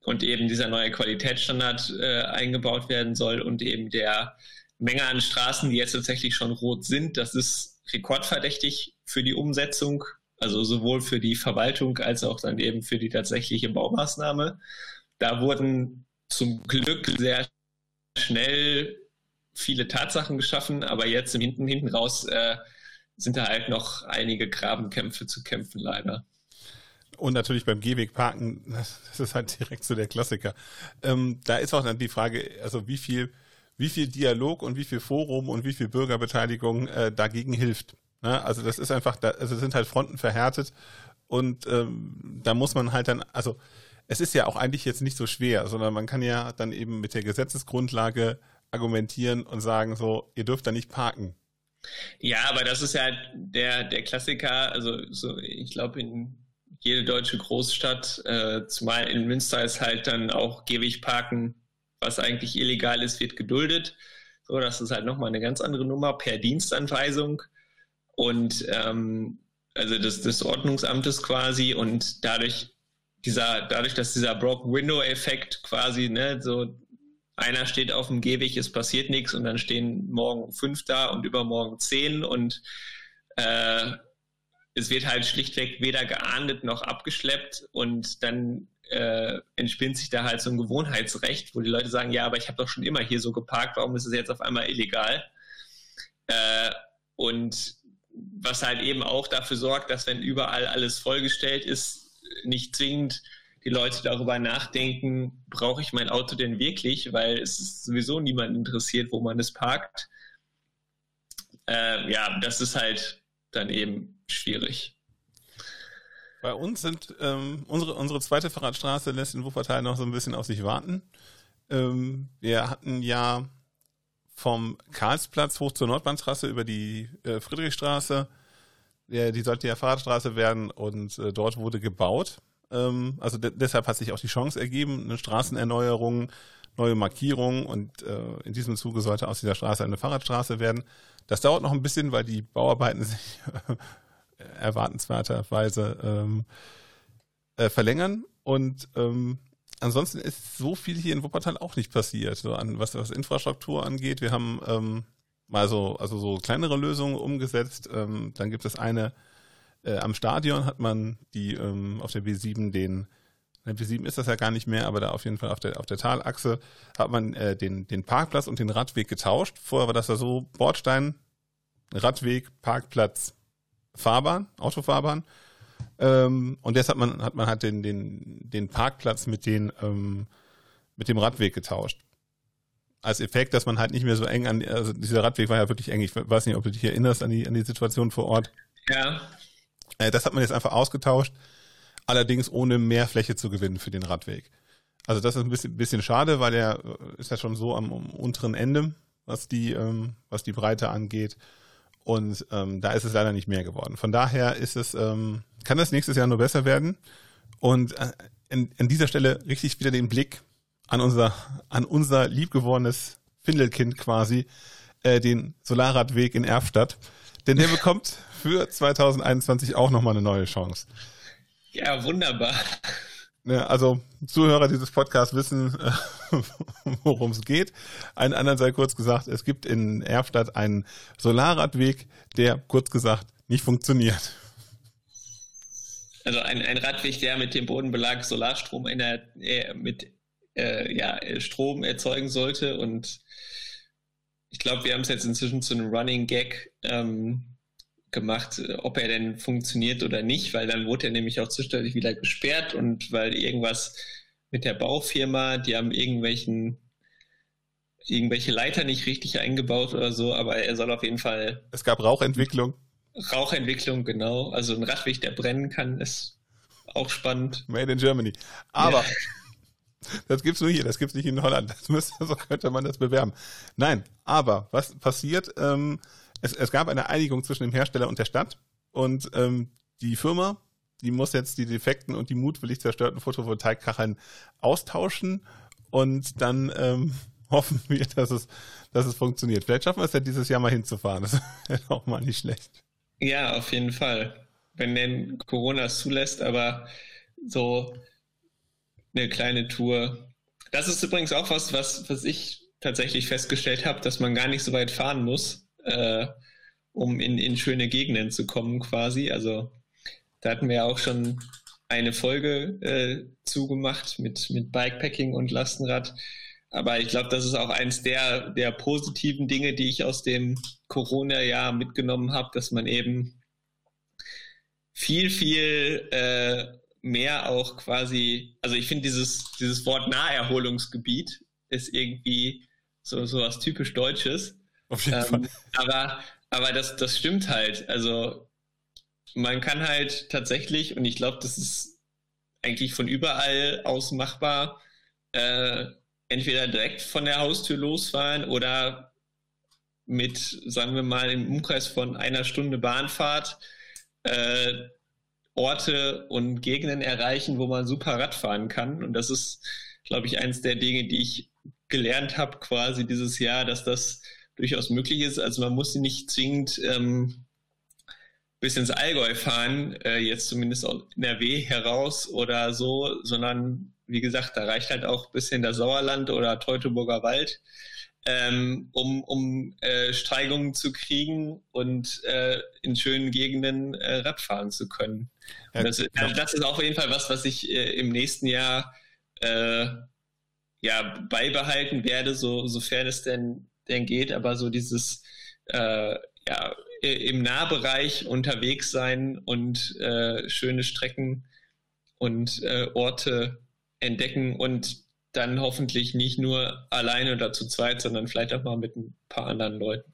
und eben dieser neue Qualitätsstandard äh, eingebaut werden soll und eben der Menge an Straßen, die jetzt tatsächlich schon rot sind, das ist rekordverdächtig für die Umsetzung, also sowohl für die Verwaltung als auch dann eben für die tatsächliche Baumaßnahme. Da wurden zum Glück sehr schnell viele Tatsachen geschaffen, aber jetzt im Hinten, hinten raus äh, sind da halt noch einige Grabenkämpfe zu kämpfen, leider. Und natürlich beim Gehweg parken, das ist halt direkt so der Klassiker. Ähm, da ist auch dann die Frage, also wie viel, wie viel Dialog und wie viel Forum und wie viel Bürgerbeteiligung äh, dagegen hilft. Ne? Also das ist einfach, da, also sind halt Fronten verhärtet und ähm, da muss man halt dann, also es ist ja auch eigentlich jetzt nicht so schwer, sondern man kann ja dann eben mit der Gesetzesgrundlage argumentieren und sagen so, ihr dürft da nicht parken. Ja, aber das ist ja der, der Klassiker. Also so, ich glaube, in jede deutsche Großstadt, äh, zumal in Münster ist halt dann auch gehweg parken, was eigentlich illegal ist, wird geduldet. So, das ist halt nochmal eine ganz andere Nummer per Dienstanweisung und ähm, also des, des Ordnungsamtes quasi und dadurch dieser, dadurch, dass dieser Broken Window Effekt quasi, ne, so einer steht auf dem Gehweg, es passiert nichts und dann stehen morgen fünf da und übermorgen zehn und äh, es wird halt schlichtweg weder geahndet noch abgeschleppt und dann äh, entspinnt sich da halt so ein Gewohnheitsrecht, wo die Leute sagen, ja, aber ich habe doch schon immer hier so geparkt, warum ist es jetzt auf einmal illegal? Äh, und was halt eben auch dafür sorgt, dass wenn überall alles vollgestellt ist, nicht zwingend die Leute darüber nachdenken, brauche ich mein Auto denn wirklich, weil es ist sowieso niemand interessiert, wo man es parkt. Äh, ja, das ist halt dann eben schwierig. Bei uns sind ähm, unsere, unsere zweite Fahrradstraße lässt in Wuppertal noch so ein bisschen auf sich warten. Ähm, wir hatten ja vom Karlsplatz hoch zur Nordbahntrasse über die äh, Friedrichstraße. Ja, die sollte ja Fahrradstraße werden und äh, dort wurde gebaut. Ähm, also de deshalb hat sich auch die Chance ergeben, eine Straßenerneuerung, neue Markierungen und äh, in diesem Zuge sollte aus dieser Straße eine Fahrradstraße werden. Das dauert noch ein bisschen, weil die Bauarbeiten [laughs] sich erwartenswerterweise ähm, äh, verlängern und ähm, ansonsten ist so viel hier in Wuppertal auch nicht passiert, so an was, was Infrastruktur angeht. Wir haben ähm, mal so, also so kleinere Lösungen umgesetzt. Ähm, dann gibt es eine äh, am Stadion hat man die ähm, auf der B7 den der B7 ist das ja gar nicht mehr, aber da auf jeden Fall auf der auf der Talachse hat man äh, den den Parkplatz und den Radweg getauscht. Vorher war das ja so Bordstein, Radweg, Parkplatz, Fahrbahn, Autofahrbahn. Ähm, und jetzt hat man, hat man halt den, den, den Parkplatz mit, den, ähm, mit dem Radweg getauscht. Als Effekt, dass man halt nicht mehr so eng an, also dieser Radweg war ja wirklich eng. Ich weiß nicht, ob du dich erinnerst an die, an die Situation vor Ort. Ja. Äh, das hat man jetzt einfach ausgetauscht, allerdings ohne mehr Fläche zu gewinnen für den Radweg. Also das ist ein bisschen, bisschen schade, weil der äh, ist ja schon so am, am unteren Ende, was die, ähm, was die Breite angeht. Und ähm, da ist es leider nicht mehr geworden. Von daher ist es, ähm, kann das nächstes Jahr nur besser werden. Und äh, in, an dieser Stelle richtig wieder den Blick an unser, an unser liebgewordenes Findelkind quasi, äh, den Solarradweg in Erfstadt. Denn der bekommt für 2021 auch nochmal eine neue Chance. Ja, wunderbar. Ja, also Zuhörer dieses Podcasts wissen, äh, [laughs] worum es geht. Einen anderen sei kurz gesagt, es gibt in Erfstadt einen Solarradweg, der kurz gesagt nicht funktioniert. Also ein, ein Radweg, der mit dem Bodenbelag Solarstrom in der, äh, mit äh, ja, Strom erzeugen sollte. Und ich glaube, wir haben es jetzt inzwischen zu einem Running Gag ähm, gemacht, ob er denn funktioniert oder nicht, weil dann wurde er nämlich auch zwischendurch wieder gesperrt und weil irgendwas mit der Baufirma, die haben irgendwelchen irgendwelche Leiter nicht richtig eingebaut oder so, aber er soll auf jeden Fall. Es gab Rauchentwicklung. Rauchentwicklung, genau. Also ein Radweg, der brennen kann, ist auch spannend. Made in Germany. Aber. Das gibt's nur hier, das gibt's nicht in Holland. Das müsste, so könnte man das bewerben. Nein, aber was passiert? Ähm, es, es gab eine Einigung zwischen dem Hersteller und der Stadt und ähm, die Firma, die muss jetzt die defekten und die mutwillig zerstörten Photovoltaikkacheln austauschen und dann ähm, [laughs] hoffen wir, dass es, dass es funktioniert. Vielleicht schaffen wir es ja dieses Jahr mal hinzufahren. Das [laughs] wäre auch mal nicht schlecht. Ja, auf jeden Fall. Wenn denn Corona es zulässt, aber so eine kleine Tour. Das ist übrigens auch was, was, was ich tatsächlich festgestellt habe, dass man gar nicht so weit fahren muss äh, um in, in schöne Gegenden zu kommen quasi. Also da hatten wir ja auch schon eine Folge äh, zugemacht mit, mit Bikepacking und Lastenrad. Aber ich glaube, das ist auch eins der, der positiven Dinge, die ich aus dem Corona-Jahr mitgenommen habe, dass man eben viel, viel äh, mehr auch quasi, also ich finde dieses, dieses Wort Naherholungsgebiet ist irgendwie so, so was typisch Deutsches. Auf jeden ähm, Fall. Aber, aber das, das stimmt halt. Also man kann halt tatsächlich, und ich glaube, das ist eigentlich von überall aus machbar, äh, entweder direkt von der Haustür losfahren oder mit, sagen wir mal, im Umkreis von einer Stunde Bahnfahrt äh, Orte und Gegenden erreichen, wo man super Rad fahren kann. Und das ist, glaube ich, eins der Dinge, die ich gelernt habe quasi dieses Jahr, dass das durchaus möglich ist. Also man muss sie nicht zwingend ähm, bis ins Allgäu fahren, äh, jetzt zumindest aus NRW heraus oder so, sondern wie gesagt, da reicht halt auch bis in das Sauerland oder Teutoburger Wald. Ähm, um, um äh, Steigungen zu kriegen und äh, in schönen Gegenden äh, Radfahren zu können. Ja, das, also das, ist auf jeden Fall was, was ich äh, im nächsten Jahr äh, ja, beibehalten werde, so, sofern es denn, denn geht, aber so dieses äh, ja, im Nahbereich unterwegs sein und äh, schöne Strecken und äh, Orte entdecken und dann hoffentlich nicht nur alleine oder zu zweit, sondern vielleicht auch mal mit ein paar anderen Leuten.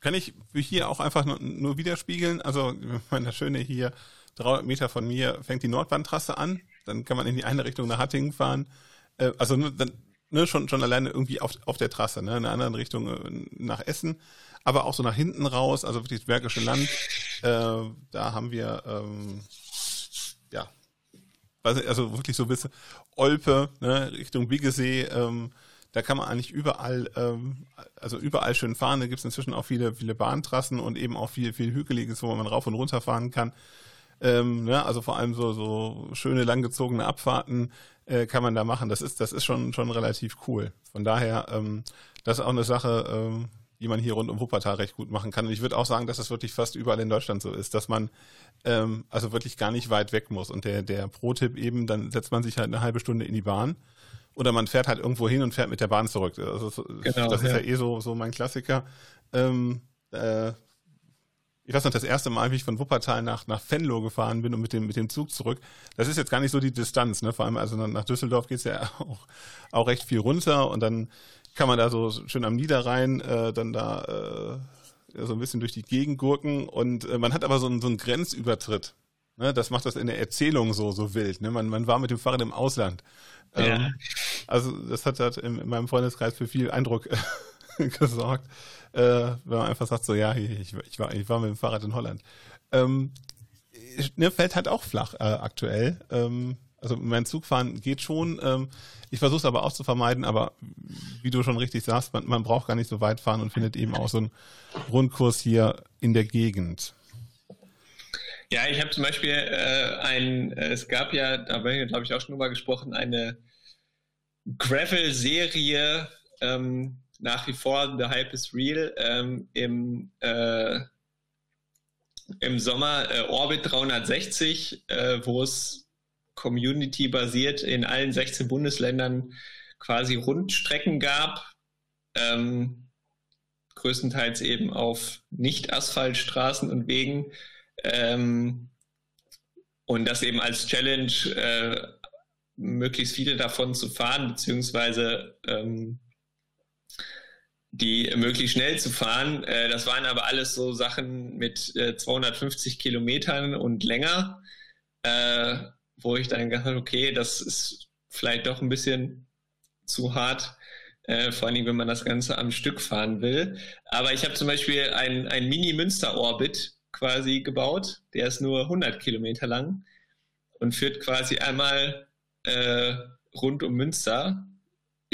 Kann ich hier auch einfach nur, nur widerspiegeln? Also, meine Schöne hier, 300 Meter von mir fängt die Nordbahntrasse an. Dann kann man in die eine Richtung nach Hattingen fahren. Äh, also, dann, ne, schon, schon alleine irgendwie auf, auf der Trasse, ne, in der anderen Richtung äh, nach Essen, aber auch so nach hinten raus, also wirklich das Bergische Land. Äh, da haben wir, ähm, ja, also wirklich so bis Olpe, ne, Richtung Biggesee, ähm, da kann man eigentlich überall, ähm, also überall schön fahren. Da gibt es inzwischen auch viele, viele Bahntrassen und eben auch viel, viel Hügeliges, wo man rauf und runter fahren kann. Ähm, ne, also vor allem so, so schöne langgezogene Abfahrten äh, kann man da machen. Das ist, das ist schon, schon relativ cool. Von daher, ähm, das ist auch eine Sache, ähm, die man hier rund um Wuppertal recht gut machen kann. Und ich würde auch sagen, dass das wirklich fast überall in Deutschland so ist, dass man ähm, also wirklich gar nicht weit weg muss. Und der, der Pro-Tipp eben, dann setzt man sich halt eine halbe Stunde in die Bahn oder man fährt halt irgendwo hin und fährt mit der Bahn zurück. Also, genau, das ist ja. ja eh so, so mein Klassiker. Ähm, äh, ich weiß noch, das erste Mal, wie ich von Wuppertal nach, nach Venlo gefahren bin und mit dem, mit dem Zug zurück, das ist jetzt gar nicht so die Distanz, ne? Vor allem, also nach Düsseldorf geht's ja [laughs] auch, auch recht viel runter und dann kann man da so schön am Niederrhein äh, dann da äh, so ein bisschen durch die Gegend gurken und äh, man hat aber so einen, so einen Grenzübertritt. Ne? Das macht das in der Erzählung so, so wild. Ne? Man, man war mit dem Fahrrad im Ausland. Ja. Ähm, also das hat, hat in, in meinem Freundeskreis für viel Eindruck [laughs] [laughs] gesorgt äh, wenn man einfach sagt, so ja, ich, ich, war, ich war mit dem Fahrrad in Holland. Ähm, ne, fällt halt auch flach äh, aktuell. Ähm, also mein Zugfahren geht schon. Ähm, ich versuche es aber auch zu vermeiden, aber wie du schon richtig sagst, man, man braucht gar nicht so weit fahren und findet eben auch so einen Rundkurs hier in der Gegend. Ja, ich habe zum Beispiel äh, ein, äh, es gab ja, da haben wir, glaube ich, auch schon drüber gesprochen, eine Gravel-Serie ähm, nach wie vor, The Hype is Real, ähm, im, äh, im Sommer äh, Orbit 360, äh, wo es community-basiert in allen 16 Bundesländern quasi Rundstrecken gab, ähm, größtenteils eben auf Nicht-Asphaltstraßen und Wegen. Ähm, und das eben als Challenge, äh, möglichst viele davon zu fahren, beziehungsweise ähm, die möglichst schnell zu fahren. Äh, das waren aber alles so Sachen mit äh, 250 Kilometern und länger, äh, wo ich dann gedacht habe, okay, das ist vielleicht doch ein bisschen zu hart, äh, vor allem wenn man das Ganze am Stück fahren will. Aber ich habe zum Beispiel ein, ein Mini-Münster-Orbit quasi gebaut, der ist nur 100 Kilometer lang und führt quasi einmal äh, rund um Münster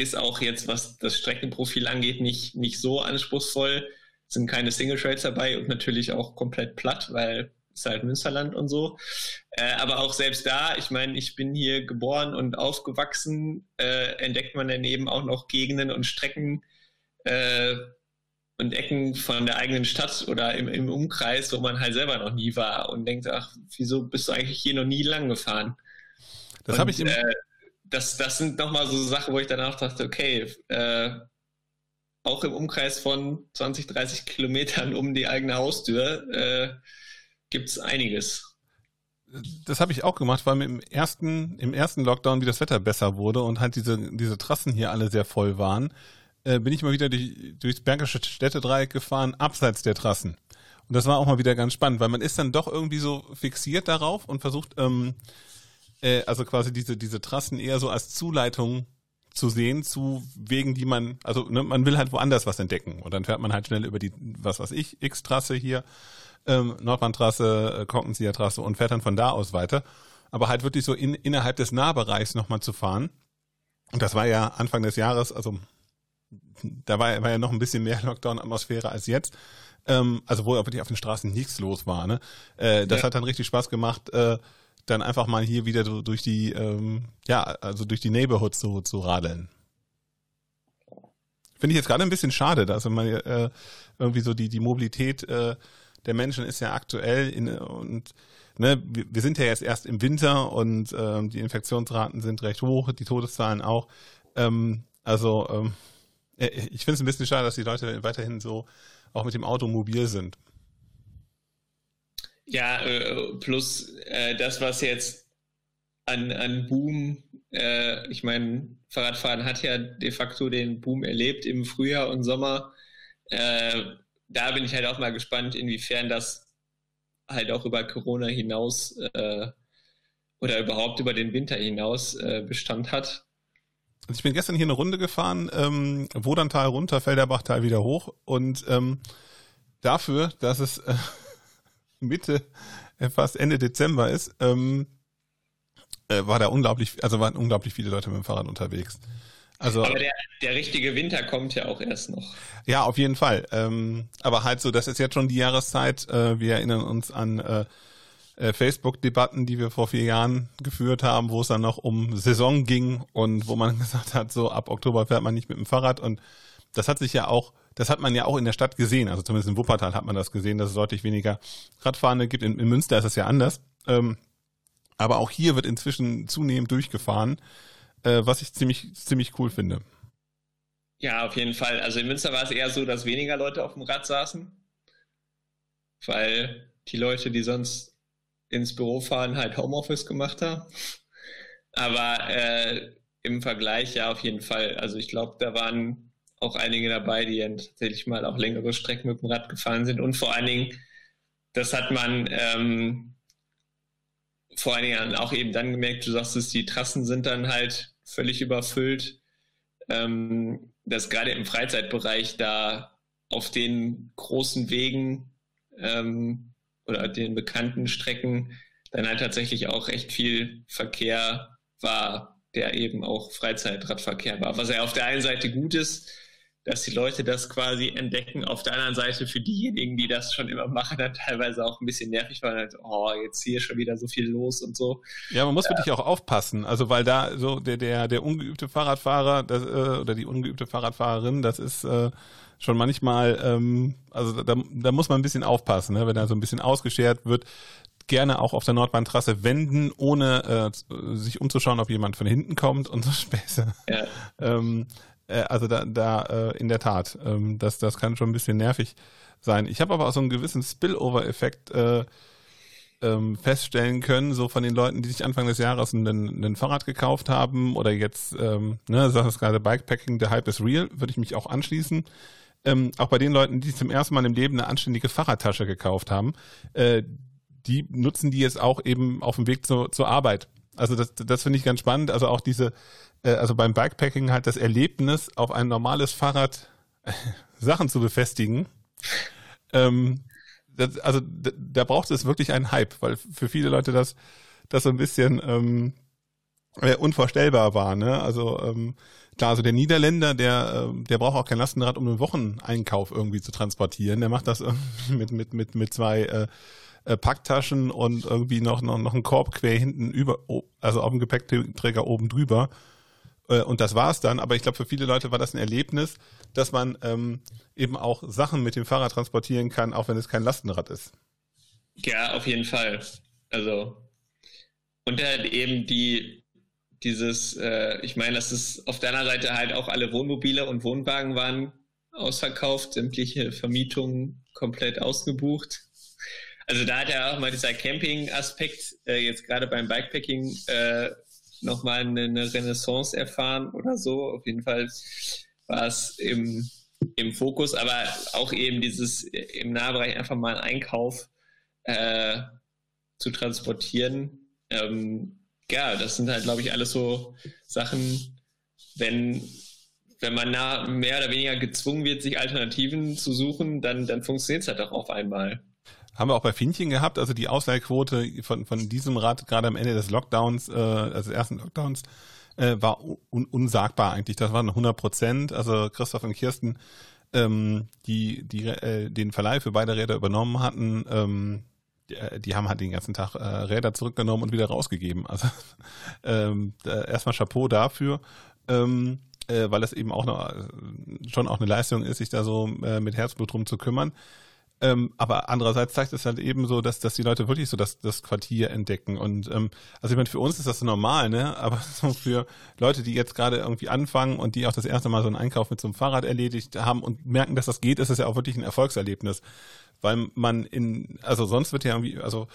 ist auch jetzt, was das Streckenprofil angeht, nicht, nicht so anspruchsvoll. Es sind keine Single Trails dabei und natürlich auch komplett platt, weil es halt Münsterland und so. Äh, aber auch selbst da, ich meine, ich bin hier geboren und aufgewachsen, äh, entdeckt man dann eben auch noch Gegenden und Strecken äh, und Ecken von der eigenen Stadt oder im, im Umkreis, wo man halt selber noch nie war und denkt, ach, wieso bist du eigentlich hier noch nie lang gefahren? Das habe ich im, äh, das, das sind nochmal so Sachen, wo ich danach dachte, okay, äh, auch im Umkreis von 20, 30 Kilometern um die eigene Haustür äh, gibt es einiges. Das habe ich auch gemacht, weil im ersten, im ersten Lockdown, wie das Wetter besser wurde und halt diese, diese Trassen hier alle sehr voll waren, äh, bin ich mal wieder durch, durchs Bergische Städtedreieck gefahren, abseits der Trassen. Und das war auch mal wieder ganz spannend, weil man ist dann doch irgendwie so fixiert darauf und versucht, ähm, äh, also quasi diese, diese Trassen eher so als Zuleitung zu sehen zu Wegen, die man, also ne, man will halt woanders was entdecken und dann fährt man halt schnell über die, was weiß ich, X-Trasse hier, ähm, Nordbahntrasse, äh, Korkenzieher Trasse und fährt dann von da aus weiter. Aber halt wirklich so in, innerhalb des Nahbereichs nochmal zu fahren. Und das war ja Anfang des Jahres, also da war, war ja noch ein bisschen mehr [laughs] Lockdown-Atmosphäre als jetzt. Ähm, also wo wirklich auf den Straßen nichts los war. Ne? Äh, das ja. hat dann richtig Spaß gemacht. Äh, dann einfach mal hier wieder durch die, ähm, ja, also durch die Neighborhoods so zu radeln. Finde ich jetzt gerade ein bisschen schade, dass man äh, irgendwie so die, die Mobilität äh, der Menschen ist ja aktuell in, und ne, wir, wir sind ja jetzt erst im Winter und ähm, die Infektionsraten sind recht hoch, die Todeszahlen auch. Ähm, also ähm, äh, ich finde es ein bisschen schade, dass die Leute weiterhin so auch mit dem Auto mobil sind. Ja, äh, plus äh, das, was jetzt an, an Boom, äh, ich meine, Fahrradfahren hat ja de facto den Boom erlebt im Frühjahr und Sommer. Da bin ich halt auch mal gespannt, inwiefern das halt auch über Corona hinaus oder überhaupt über den Winter hinaus Bestand hat. Also ich bin gestern hier eine Runde gefahren, ähm, Woderntal runter, Felderbachtal wieder hoch und ähm, dafür, dass es Mitte, äh, fast Ende Dezember ist, ähm, äh, war da unglaublich, also waren unglaublich viele Leute mit dem Fahrrad unterwegs. Also, aber der, der richtige Winter kommt ja auch erst noch. Ja, auf jeden Fall. Ähm, aber halt so, das ist jetzt schon die Jahreszeit. Äh, wir erinnern uns an äh, äh, Facebook-Debatten, die wir vor vier Jahren geführt haben, wo es dann noch um Saison ging und wo man [laughs] gesagt hat, so ab Oktober fährt man nicht mit dem Fahrrad. Und das hat sich ja auch, das hat man ja auch in der Stadt gesehen. Also zumindest in Wuppertal hat man das gesehen, dass es deutlich weniger Radfahrende gibt. In, in Münster ist es ja anders. Ähm, aber auch hier wird inzwischen zunehmend durchgefahren, äh, was ich ziemlich, ziemlich cool finde. Ja, auf jeden Fall. Also in Münster war es eher so, dass weniger Leute auf dem Rad saßen, weil die Leute, die sonst ins Büro fahren, halt Homeoffice gemacht haben. Aber äh, im Vergleich ja auf jeden Fall. Also ich glaube, da waren auch einige dabei, die dann tatsächlich mal auch längere Strecken mit dem Rad gefahren sind. Und vor allen Dingen, das hat man ähm, vor allen Dingen auch eben dann gemerkt, du sagst es, die Trassen sind dann halt völlig überfüllt. Ähm, dass gerade im Freizeitbereich da auf den großen Wegen ähm, oder den bekannten Strecken dann halt tatsächlich auch recht viel Verkehr war, der eben auch Freizeitradverkehr war. Was ja auf der einen Seite gut ist, dass die Leute das quasi entdecken. Auf der anderen Seite für diejenigen, die das schon immer machen, dann teilweise auch ein bisschen nervig, weil halt, oh, jetzt hier schon wieder so viel los und so. Ja, man muss ja. wirklich auch aufpassen. Also weil da so der der der ungeübte Fahrradfahrer das, äh, oder die ungeübte Fahrradfahrerin, das ist äh, schon manchmal, ähm, also da, da muss man ein bisschen aufpassen, ne? wenn da so ein bisschen ausgeschert wird gerne auch auf der Nordbahntrasse wenden, ohne äh, sich umzuschauen, ob jemand von hinten kommt und so [laughs] Späße. Ja. ähm, äh, also da, da äh, in der Tat, ähm, das, das kann schon ein bisschen nervig sein. Ich habe aber auch so einen gewissen Spillover-Effekt äh, ähm, feststellen können, so von den Leuten, die sich Anfang des Jahres ein, Fahrrad gekauft haben oder jetzt, ähm, ne, sagst es gerade Bikepacking, der Hype is real, würde ich mich auch anschließen. Ähm, auch bei den Leuten, die zum ersten Mal im Leben eine anständige Fahrradtasche gekauft haben, äh, die nutzen die jetzt auch eben auf dem Weg zu, zur Arbeit. Also das, das finde ich ganz spannend. Also auch diese, äh, also beim Bikepacking halt das Erlebnis, auf ein normales Fahrrad äh, Sachen zu befestigen. Ähm, das, also da, braucht es wirklich einen Hype, weil für viele Leute das, das so ein bisschen ähm, äh, unvorstellbar war. Ne? Also ähm, klar, also der Niederländer, der, äh, der braucht auch kein Lastenrad, um einen Wocheneinkauf irgendwie zu transportieren. Der macht das [laughs] mit mit mit mit zwei äh, äh, Packtaschen und irgendwie noch noch noch einen Korb quer hinten über, also auf dem Gepäckträger oben drüber äh, und das war's dann. Aber ich glaube, für viele Leute war das ein Erlebnis, dass man ähm, eben auch Sachen mit dem Fahrrad transportieren kann, auch wenn es kein Lastenrad ist. Ja, auf jeden Fall. Also und halt eben die dieses, äh, ich meine, das ist auf deiner Seite halt auch alle Wohnmobile und Wohnwagen waren ausverkauft, sämtliche Vermietungen komplett ausgebucht. Also da hat ja auch mal dieser Camping-Aspekt äh, jetzt gerade beim Bikepacking äh, nochmal eine, eine Renaissance erfahren oder so. Auf jeden Fall war es im, im Fokus, aber auch eben dieses im Nahbereich einfach mal einen Einkauf äh, zu transportieren. Ähm, ja, das sind halt, glaube ich, alles so Sachen, wenn, wenn man nah, mehr oder weniger gezwungen wird, sich Alternativen zu suchen, dann, dann funktioniert es halt auch auf einmal. Haben wir auch bei Finchen gehabt, also die Ausleihquote von, von diesem Rad gerade am Ende des Lockdowns, äh, also des ersten Lockdowns, äh, war un unsagbar eigentlich. Das waren 100 Prozent. Also Christoph und Kirsten, ähm, die, die äh, den Verleih für beide Räder übernommen hatten, ähm, die, äh, haben halt den ganzen Tag äh, Räder zurückgenommen und wieder rausgegeben. Also [laughs] ähm, erstmal Chapeau dafür. Ähm, äh, weil es eben auch noch, äh, schon auch eine Leistung ist, sich da so äh, mit Herzblut drum zu kümmern. Ähm, aber andererseits zeigt es halt eben so, dass, dass die Leute wirklich so das, das Quartier entdecken. Und ähm, also ich meine, für uns ist das so normal, ne? [laughs] Aber so für Leute, die jetzt gerade irgendwie anfangen und die auch das erste Mal so einen Einkauf mit so einem Fahrrad erledigt haben und merken, dass das geht, ist es ja auch wirklich ein Erfolgserlebnis. Weil man in, also sonst wird ja irgendwie, also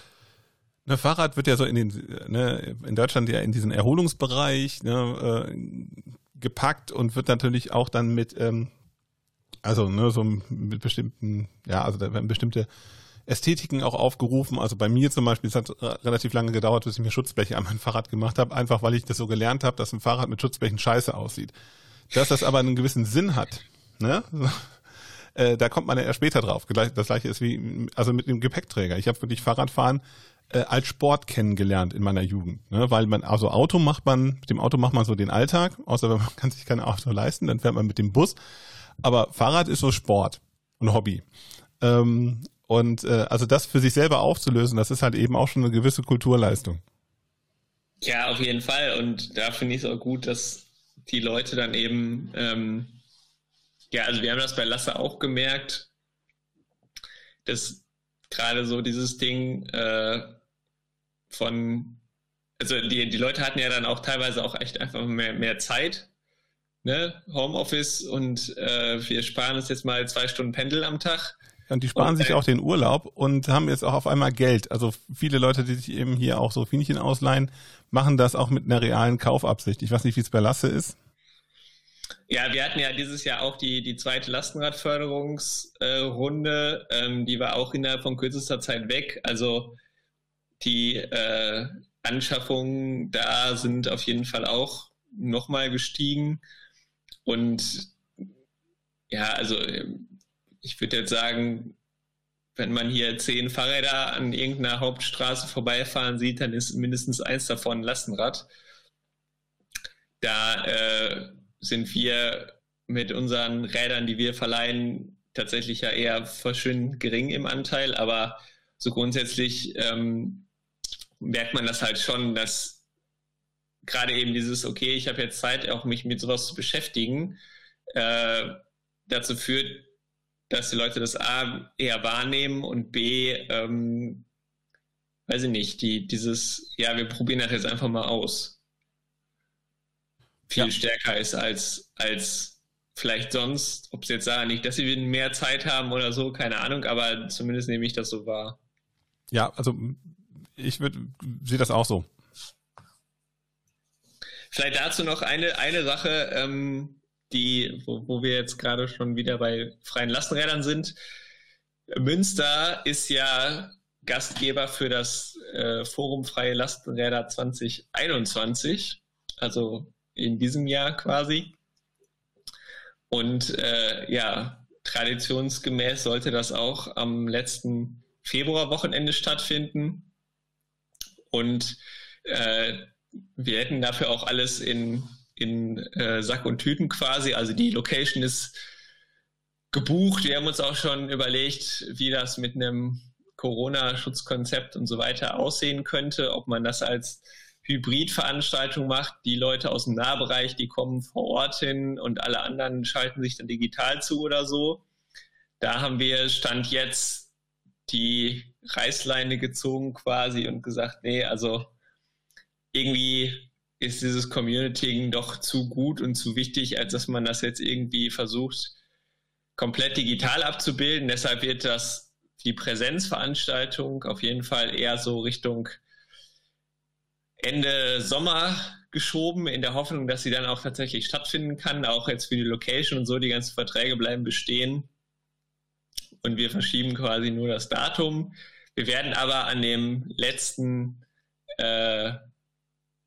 Ne, Fahrrad wird ja so in den, ne, in Deutschland ja in diesen Erholungsbereich ne, äh, gepackt und wird natürlich auch dann mit ähm, also ne, so mit bestimmten, ja, also da werden bestimmte Ästhetiken auch aufgerufen. Also bei mir zum Beispiel, es hat relativ lange gedauert, bis ich mir Schutzbleche an mein Fahrrad gemacht habe, einfach weil ich das so gelernt habe, dass ein Fahrrad mit Schutzblechen scheiße aussieht. Dass das aber einen gewissen Sinn hat, ne? [laughs] Äh, da kommt man ja erst später drauf. Das gleiche ist wie, also mit dem Gepäckträger. Ich habe wirklich Fahrradfahren äh, als Sport kennengelernt in meiner Jugend. Ne? Weil man, also Auto macht man, mit dem Auto macht man so den Alltag, außer wenn man [laughs] kann sich kein Auto leisten, dann fährt man mit dem Bus. Aber Fahrrad ist so Sport und Hobby. Ähm, und äh, also das für sich selber aufzulösen, das ist halt eben auch schon eine gewisse Kulturleistung. Ja, auf jeden Fall. Und da finde ich es auch gut, dass die Leute dann eben, ähm, ja, also wir haben das bei Lasse auch gemerkt, dass gerade so dieses Ding äh, von, also die, die Leute hatten ja dann auch teilweise auch echt einfach mehr, mehr Zeit ne, Homeoffice und äh, wir sparen uns jetzt mal zwei Stunden Pendel am Tag. Und die sparen und, sich äh, auch den Urlaub und haben jetzt auch auf einmal Geld. Also viele Leute, die sich eben hier auch so Fienchen ausleihen, machen das auch mit einer realen Kaufabsicht. Ich weiß nicht, wie es bei Lasse ist. Ja, wir hatten ja dieses Jahr auch die, die zweite Lastenradförderungsrunde. Äh, ähm, die war auch innerhalb von kürzester Zeit weg. Also die äh, Anschaffungen da sind auf jeden Fall auch nochmal gestiegen. Und ja, also ich würde jetzt sagen, wenn man hier zehn Fahrräder an irgendeiner Hauptstraße vorbeifahren sieht, dann ist mindestens eins davon ein Lastenrad. Da äh, sind wir mit unseren Rädern, die wir verleihen, tatsächlich ja eher verschwindend gering im Anteil, aber so grundsätzlich ähm, merkt man das halt schon, dass gerade eben dieses, okay, ich habe jetzt Zeit, auch mich mit sowas zu beschäftigen, äh, dazu führt, dass die Leute das A eher wahrnehmen und B, ähm, weiß ich nicht, die, dieses, ja, wir probieren das jetzt einfach mal aus. Viel ja. stärker ist als, als vielleicht sonst, ob es jetzt da nicht, dass sie mehr Zeit haben oder so, keine Ahnung, aber zumindest nehme ich das so wahr. Ja, also ich würde sehe das auch so. Vielleicht dazu noch eine, eine Sache, ähm, die, wo, wo wir jetzt gerade schon wieder bei freien Lastenrädern sind. Münster ist ja Gastgeber für das äh, Forum Freie Lastenräder 2021, also in diesem Jahr quasi. Und äh, ja, traditionsgemäß sollte das auch am letzten Februarwochenende stattfinden. Und äh, wir hätten dafür auch alles in, in äh, Sack und Tüten quasi. Also die Location ist gebucht. Wir haben uns auch schon überlegt, wie das mit einem Corona-Schutzkonzept und so weiter aussehen könnte, ob man das als Hybridveranstaltung macht. Die Leute aus dem Nahbereich, die kommen vor Ort hin und alle anderen schalten sich dann digital zu oder so. Da haben wir Stand jetzt die Reißleine gezogen quasi und gesagt, nee, also irgendwie ist dieses Communitying doch zu gut und zu wichtig, als dass man das jetzt irgendwie versucht, komplett digital abzubilden. Deshalb wird das die Präsenzveranstaltung auf jeden Fall eher so Richtung Ende Sommer geschoben, in der Hoffnung, dass sie dann auch tatsächlich stattfinden kann. Auch jetzt für die Location und so, die ganzen Verträge bleiben bestehen. Und wir verschieben quasi nur das Datum. Wir werden aber an dem letzten äh,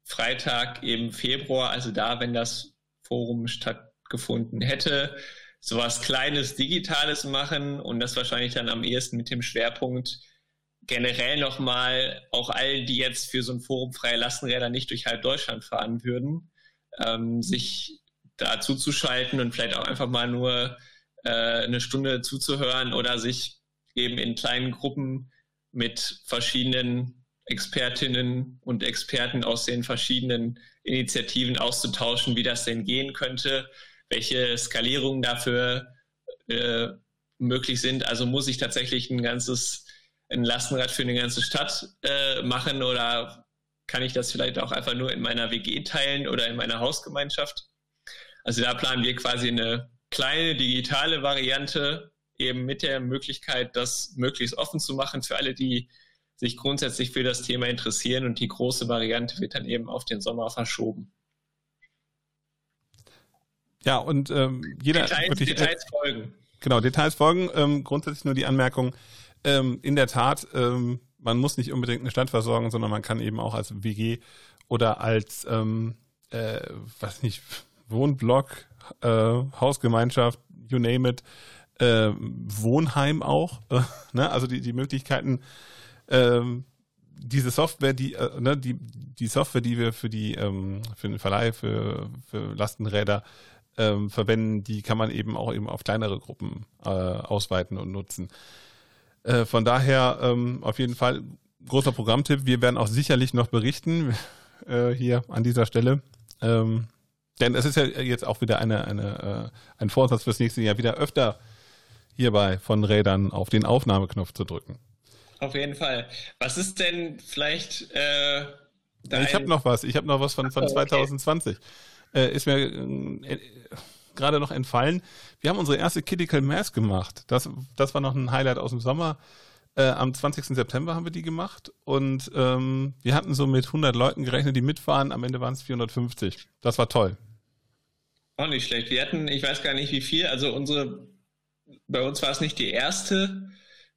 Freitag im Februar, also da, wenn das Forum stattgefunden hätte, sowas Kleines, Digitales machen und das wahrscheinlich dann am ehesten mit dem Schwerpunkt generell nochmal auch all, die jetzt für so ein Forum freie Lastenräder nicht durch halb Deutschland fahren würden, ähm, sich da zuzuschalten und vielleicht auch einfach mal nur äh, eine Stunde zuzuhören oder sich eben in kleinen Gruppen mit verschiedenen Expertinnen und Experten aus den verschiedenen Initiativen auszutauschen, wie das denn gehen könnte, welche Skalierungen dafür äh, möglich sind. Also muss ich tatsächlich ein ganzes ein Lastenrad für eine ganze Stadt äh, machen oder kann ich das vielleicht auch einfach nur in meiner WG teilen oder in meiner Hausgemeinschaft? Also da planen wir quasi eine kleine digitale Variante eben mit der Möglichkeit, das möglichst offen zu machen für alle, die sich grundsätzlich für das Thema interessieren und die große Variante wird dann eben auf den Sommer verschoben. Ja, und ähm, jeder Details, wirklich, Details folgen. Genau, Details folgen. Ähm, grundsätzlich nur die Anmerkung, ähm, in der Tat, ähm, man muss nicht unbedingt eine Stadt versorgen, sondern man kann eben auch als WG oder als, ähm, äh, was nicht, Wohnblock, äh, Hausgemeinschaft, you name it, äh, Wohnheim auch. Äh, [laughs] ne? Also die, die Möglichkeiten, ähm, diese Software, die, äh, ne, die, die Software, die wir für die, ähm, für den Verleih, für, für Lastenräder ähm, verwenden, die kann man eben auch eben auf kleinere Gruppen äh, ausweiten und nutzen. Äh, von daher ähm, auf jeden Fall großer Programmtipp. Wir werden auch sicherlich noch berichten [laughs] äh, hier an dieser Stelle. Ähm, denn es ist ja jetzt auch wieder eine, eine, äh, ein Vorsatz fürs nächste Jahr, wieder öfter hierbei von Rädern auf den Aufnahmeknopf zu drücken. Auf jeden Fall. Was ist denn vielleicht äh, dein... Ich habe noch was. Ich habe noch was von, von okay. 2020. Äh, ist mir äh, gerade noch entfallen. Wir haben unsere erste Critical Mass gemacht. Das, das war noch ein Highlight aus dem Sommer. Äh, am 20. September haben wir die gemacht und ähm, wir hatten so mit 100 Leuten gerechnet, die mitfahren. Am Ende waren es 450. Das war toll. Auch nicht schlecht. Wir hatten, ich weiß gar nicht wie viel, also unsere, bei uns war es nicht die erste,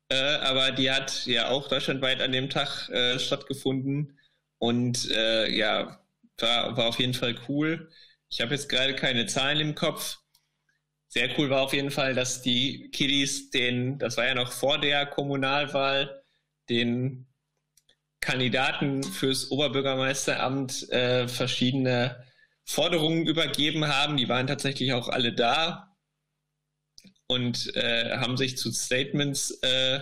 äh, aber die hat ja auch deutschlandweit an dem Tag äh, stattgefunden und äh, ja, war, war auf jeden Fall cool. Ich habe jetzt gerade keine Zahlen im Kopf. Sehr cool war auf jeden Fall, dass die Kiddies den, das war ja noch vor der Kommunalwahl, den Kandidaten fürs Oberbürgermeisteramt äh, verschiedene Forderungen übergeben haben. Die waren tatsächlich auch alle da und äh, haben sich zu Statements äh,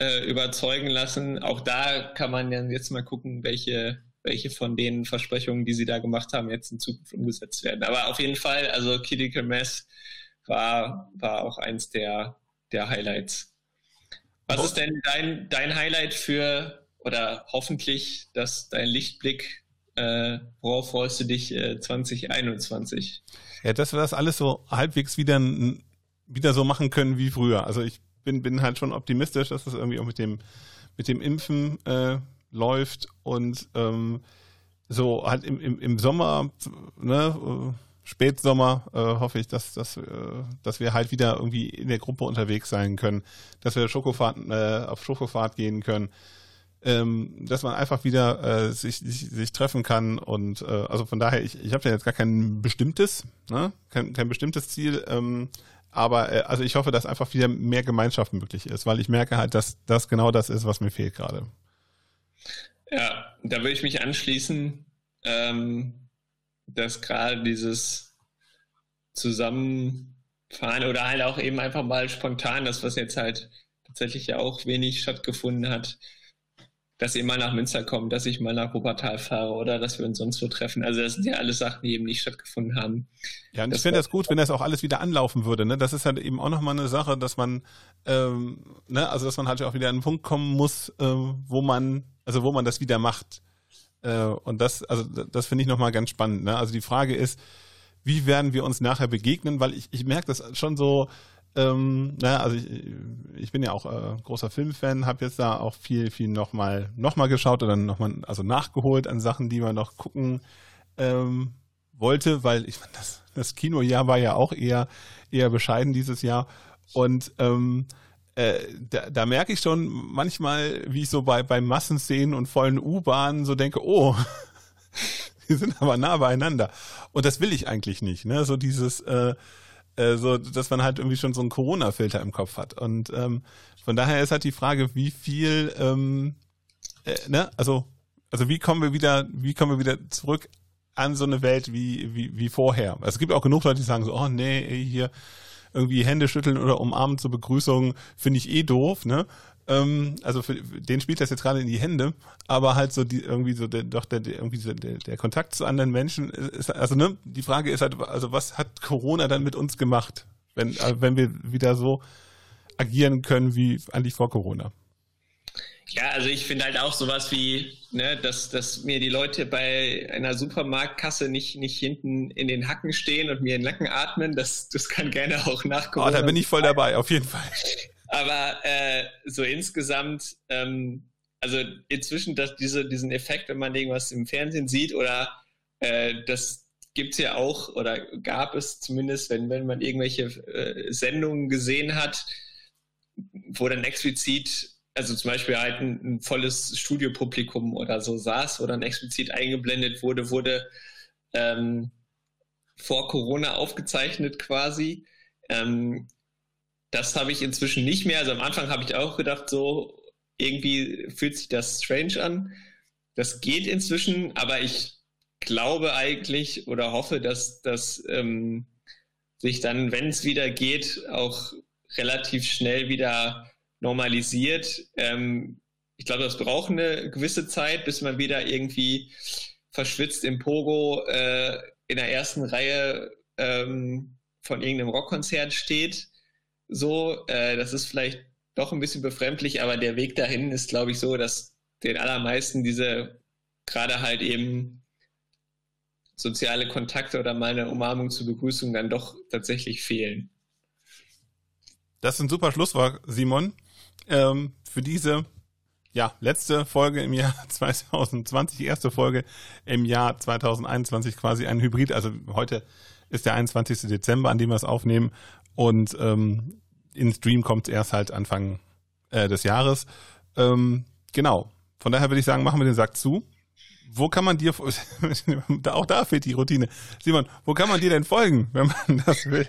äh, überzeugen lassen. Auch da kann man dann jetzt mal gucken, welche welche von den Versprechungen, die sie da gemacht haben, jetzt in Zukunft umgesetzt werden. Aber auf jeden Fall, also Critical Mass war, war auch eins der, der Highlights. Was ist denn dein, dein Highlight für, oder hoffentlich, dass dein Lichtblick, äh, worauf freust du dich äh, 2021? Ja, dass wir das alles so halbwegs wieder, wieder so machen können wie früher. Also ich bin, bin halt schon optimistisch, dass das irgendwie auch mit dem, mit dem Impfen äh, läuft und ähm, so halt im, im, im Sommer, ne, Spätsommer äh, hoffe ich, dass, dass, äh, dass wir halt wieder irgendwie in der Gruppe unterwegs sein können, dass wir Schokofahrt, äh, auf Schokofahrt gehen können, ähm, dass man einfach wieder äh, sich, sich, sich treffen kann und äh, also von daher, ich, ich habe ja jetzt gar kein bestimmtes, ne? kein, kein bestimmtes Ziel, ähm, aber äh, also ich hoffe, dass einfach wieder mehr Gemeinschaft möglich ist, weil ich merke halt, dass das genau das ist, was mir fehlt gerade. Ja, da würde ich mich anschließen, ähm, dass gerade dieses Zusammenfahren oder halt auch eben einfach mal spontan, das was jetzt halt tatsächlich ja auch wenig stattgefunden hat, dass ihr mal nach Münster kommt, dass ich mal nach Wuppertal fahre oder dass wir uns sonst wo treffen. Also das sind ja alles Sachen, die eben nicht stattgefunden haben. Ja, und das ich finde das gut, wenn das auch alles wieder anlaufen würde. Ne? Das ist halt eben auch nochmal eine Sache, dass man, ähm, ne, also dass man halt auch wieder an einen Punkt kommen muss, äh, wo man, also wo man das wieder macht. Äh, und das, also das finde ich nochmal ganz spannend. Ne? Also die Frage ist, wie werden wir uns nachher begegnen? Weil ich, ich merke das schon so, ähm, naja, also ich, ich bin ja auch äh, großer Filmfan, habe jetzt da auch viel, viel nochmal noch mal geschaut oder nochmal, also nachgeholt an Sachen, die man noch gucken ähm, wollte, weil ich meine, das, das Kinojahr war ja auch eher, eher bescheiden dieses Jahr. Und ähm, äh, da, da merke ich schon manchmal, wie ich so bei, bei Massenszenen und vollen U-Bahnen so denke, oh, [laughs] die sind aber nah beieinander. Und das will ich eigentlich nicht, ne? So dieses, äh, äh, so, dass man halt irgendwie schon so einen Corona-Filter im Kopf hat. Und ähm, von daher ist halt die Frage, wie viel, ähm, äh, ne, also, also wie kommen wir wieder, wie kommen wir wieder zurück an so eine Welt wie, wie, wie vorher? Also es gibt auch genug Leute, die sagen so, oh nee, hier irgendwie Hände schütteln oder umarmen zur Begrüßung finde ich eh doof, ne? Ähm, also für den spielt das jetzt gerade in die Hände, aber halt so die irgendwie so der, doch der, der irgendwie so der, der Kontakt zu anderen Menschen ist also ne, die Frage ist halt also was hat Corona dann mit uns gemacht, wenn äh, wenn wir wieder so agieren können wie eigentlich vor Corona? Ja, also ich finde halt auch sowas wie, ne, dass, dass mir die Leute bei einer Supermarktkasse nicht, nicht hinten in den Hacken stehen und mir in den Nacken atmen, das, das kann gerne auch nachkommen. Oh, da bin ich voll dabei, auf jeden Fall. [laughs] Aber äh, so insgesamt, ähm, also inzwischen dass diese, diesen Effekt, wenn man irgendwas im Fernsehen sieht oder äh, das gibt's ja auch oder gab es zumindest, wenn, wenn man irgendwelche äh, Sendungen gesehen hat, wo dann explizit also zum Beispiel halt ein, ein, volles Studiopublikum oder so saß, wo dann explizit eingeblendet wurde, wurde ähm, vor Corona aufgezeichnet quasi. Ähm, das habe ich inzwischen nicht mehr. Also am Anfang habe ich auch gedacht, so irgendwie fühlt sich das strange an. Das geht inzwischen, aber ich glaube eigentlich oder hoffe, dass das ähm, sich dann, wenn es wieder geht, auch relativ schnell wieder normalisiert. Ähm, ich glaube, das braucht eine gewisse Zeit, bis man wieder irgendwie verschwitzt im Pogo äh, in der ersten Reihe ähm, von irgendeinem Rockkonzert steht. So, äh, das ist vielleicht doch ein bisschen befremdlich, aber der Weg dahin ist, glaube ich, so, dass den allermeisten diese gerade halt eben soziale Kontakte oder mal eine Umarmung zur Begrüßung dann doch tatsächlich fehlen. Das ist ein super Schlusswort, Simon ähm, für diese ja, letzte Folge im Jahr [laughs] 2020, die erste Folge im Jahr 2021 quasi ein Hybrid. Also heute ist der 21. Dezember, an dem wir es aufnehmen und ähm, in Stream kommt es erst halt Anfang äh, des Jahres. Ähm, genau. Von daher würde ich sagen, machen wir den Sack zu. Wo kann man dir, [laughs] auch da fehlt die Routine. Simon, wo kann man dir denn folgen, wenn man das will?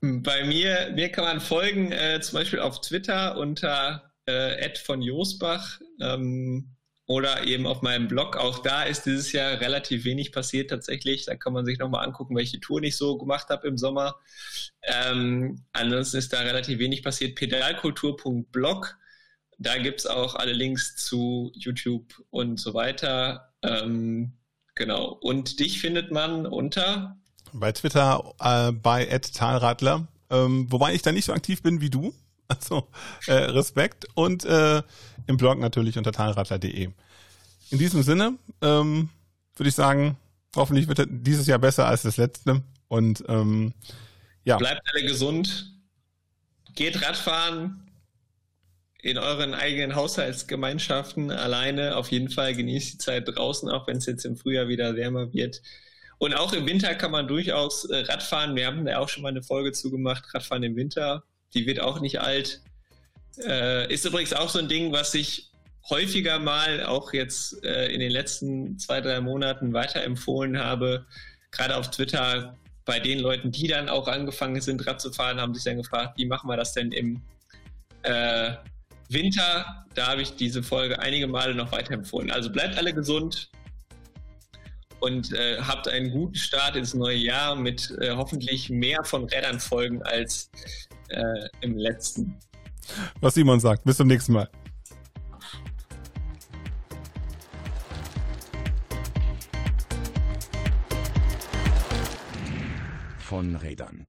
Bei mir, mir kann man folgen, äh, zum Beispiel auf Twitter unter äh, von Josbach ähm, oder eben auf meinem Blog. Auch da ist dieses Jahr relativ wenig passiert tatsächlich. Da kann man sich nochmal angucken, welche Tour ich so gemacht habe im Sommer. Ähm, ansonsten ist da relativ wenig passiert. Pedalkultur.blog. Da gibt's auch alle Links zu YouTube und so weiter. Ähm, genau. Und dich findet man unter bei Twitter äh, bei @talradler, ähm, wobei ich da nicht so aktiv bin wie du. [laughs] Also äh, Respekt und äh, im Blog natürlich unter talradler.de. In diesem Sinne ähm, würde ich sagen, hoffentlich wird dieses Jahr besser als das letzte und ähm, ja. Bleibt alle gesund, geht Radfahren in euren eigenen Haushaltsgemeinschaften alleine. Auf jeden Fall genießt die Zeit draußen, auch wenn es jetzt im Frühjahr wieder wärmer wird. Und auch im Winter kann man durchaus äh, Radfahren. Wir haben da auch schon mal eine Folge zugemacht, Radfahren im Winter. Die wird auch nicht alt. Äh, ist übrigens auch so ein Ding, was ich häufiger mal auch jetzt äh, in den letzten zwei, drei Monaten weiterempfohlen habe. Gerade auf Twitter bei den Leuten, die dann auch angefangen sind, Rad zu fahren, haben sich dann gefragt, wie machen wir das denn im äh, Winter? Da habe ich diese Folge einige Male noch weiterempfohlen. Also bleibt alle gesund, und äh, habt einen guten Start ins neue Jahr mit äh, hoffentlich mehr von Rädern folgen als äh, im letzten. Was Simon sagt. Bis zum nächsten Mal. Von Rädern.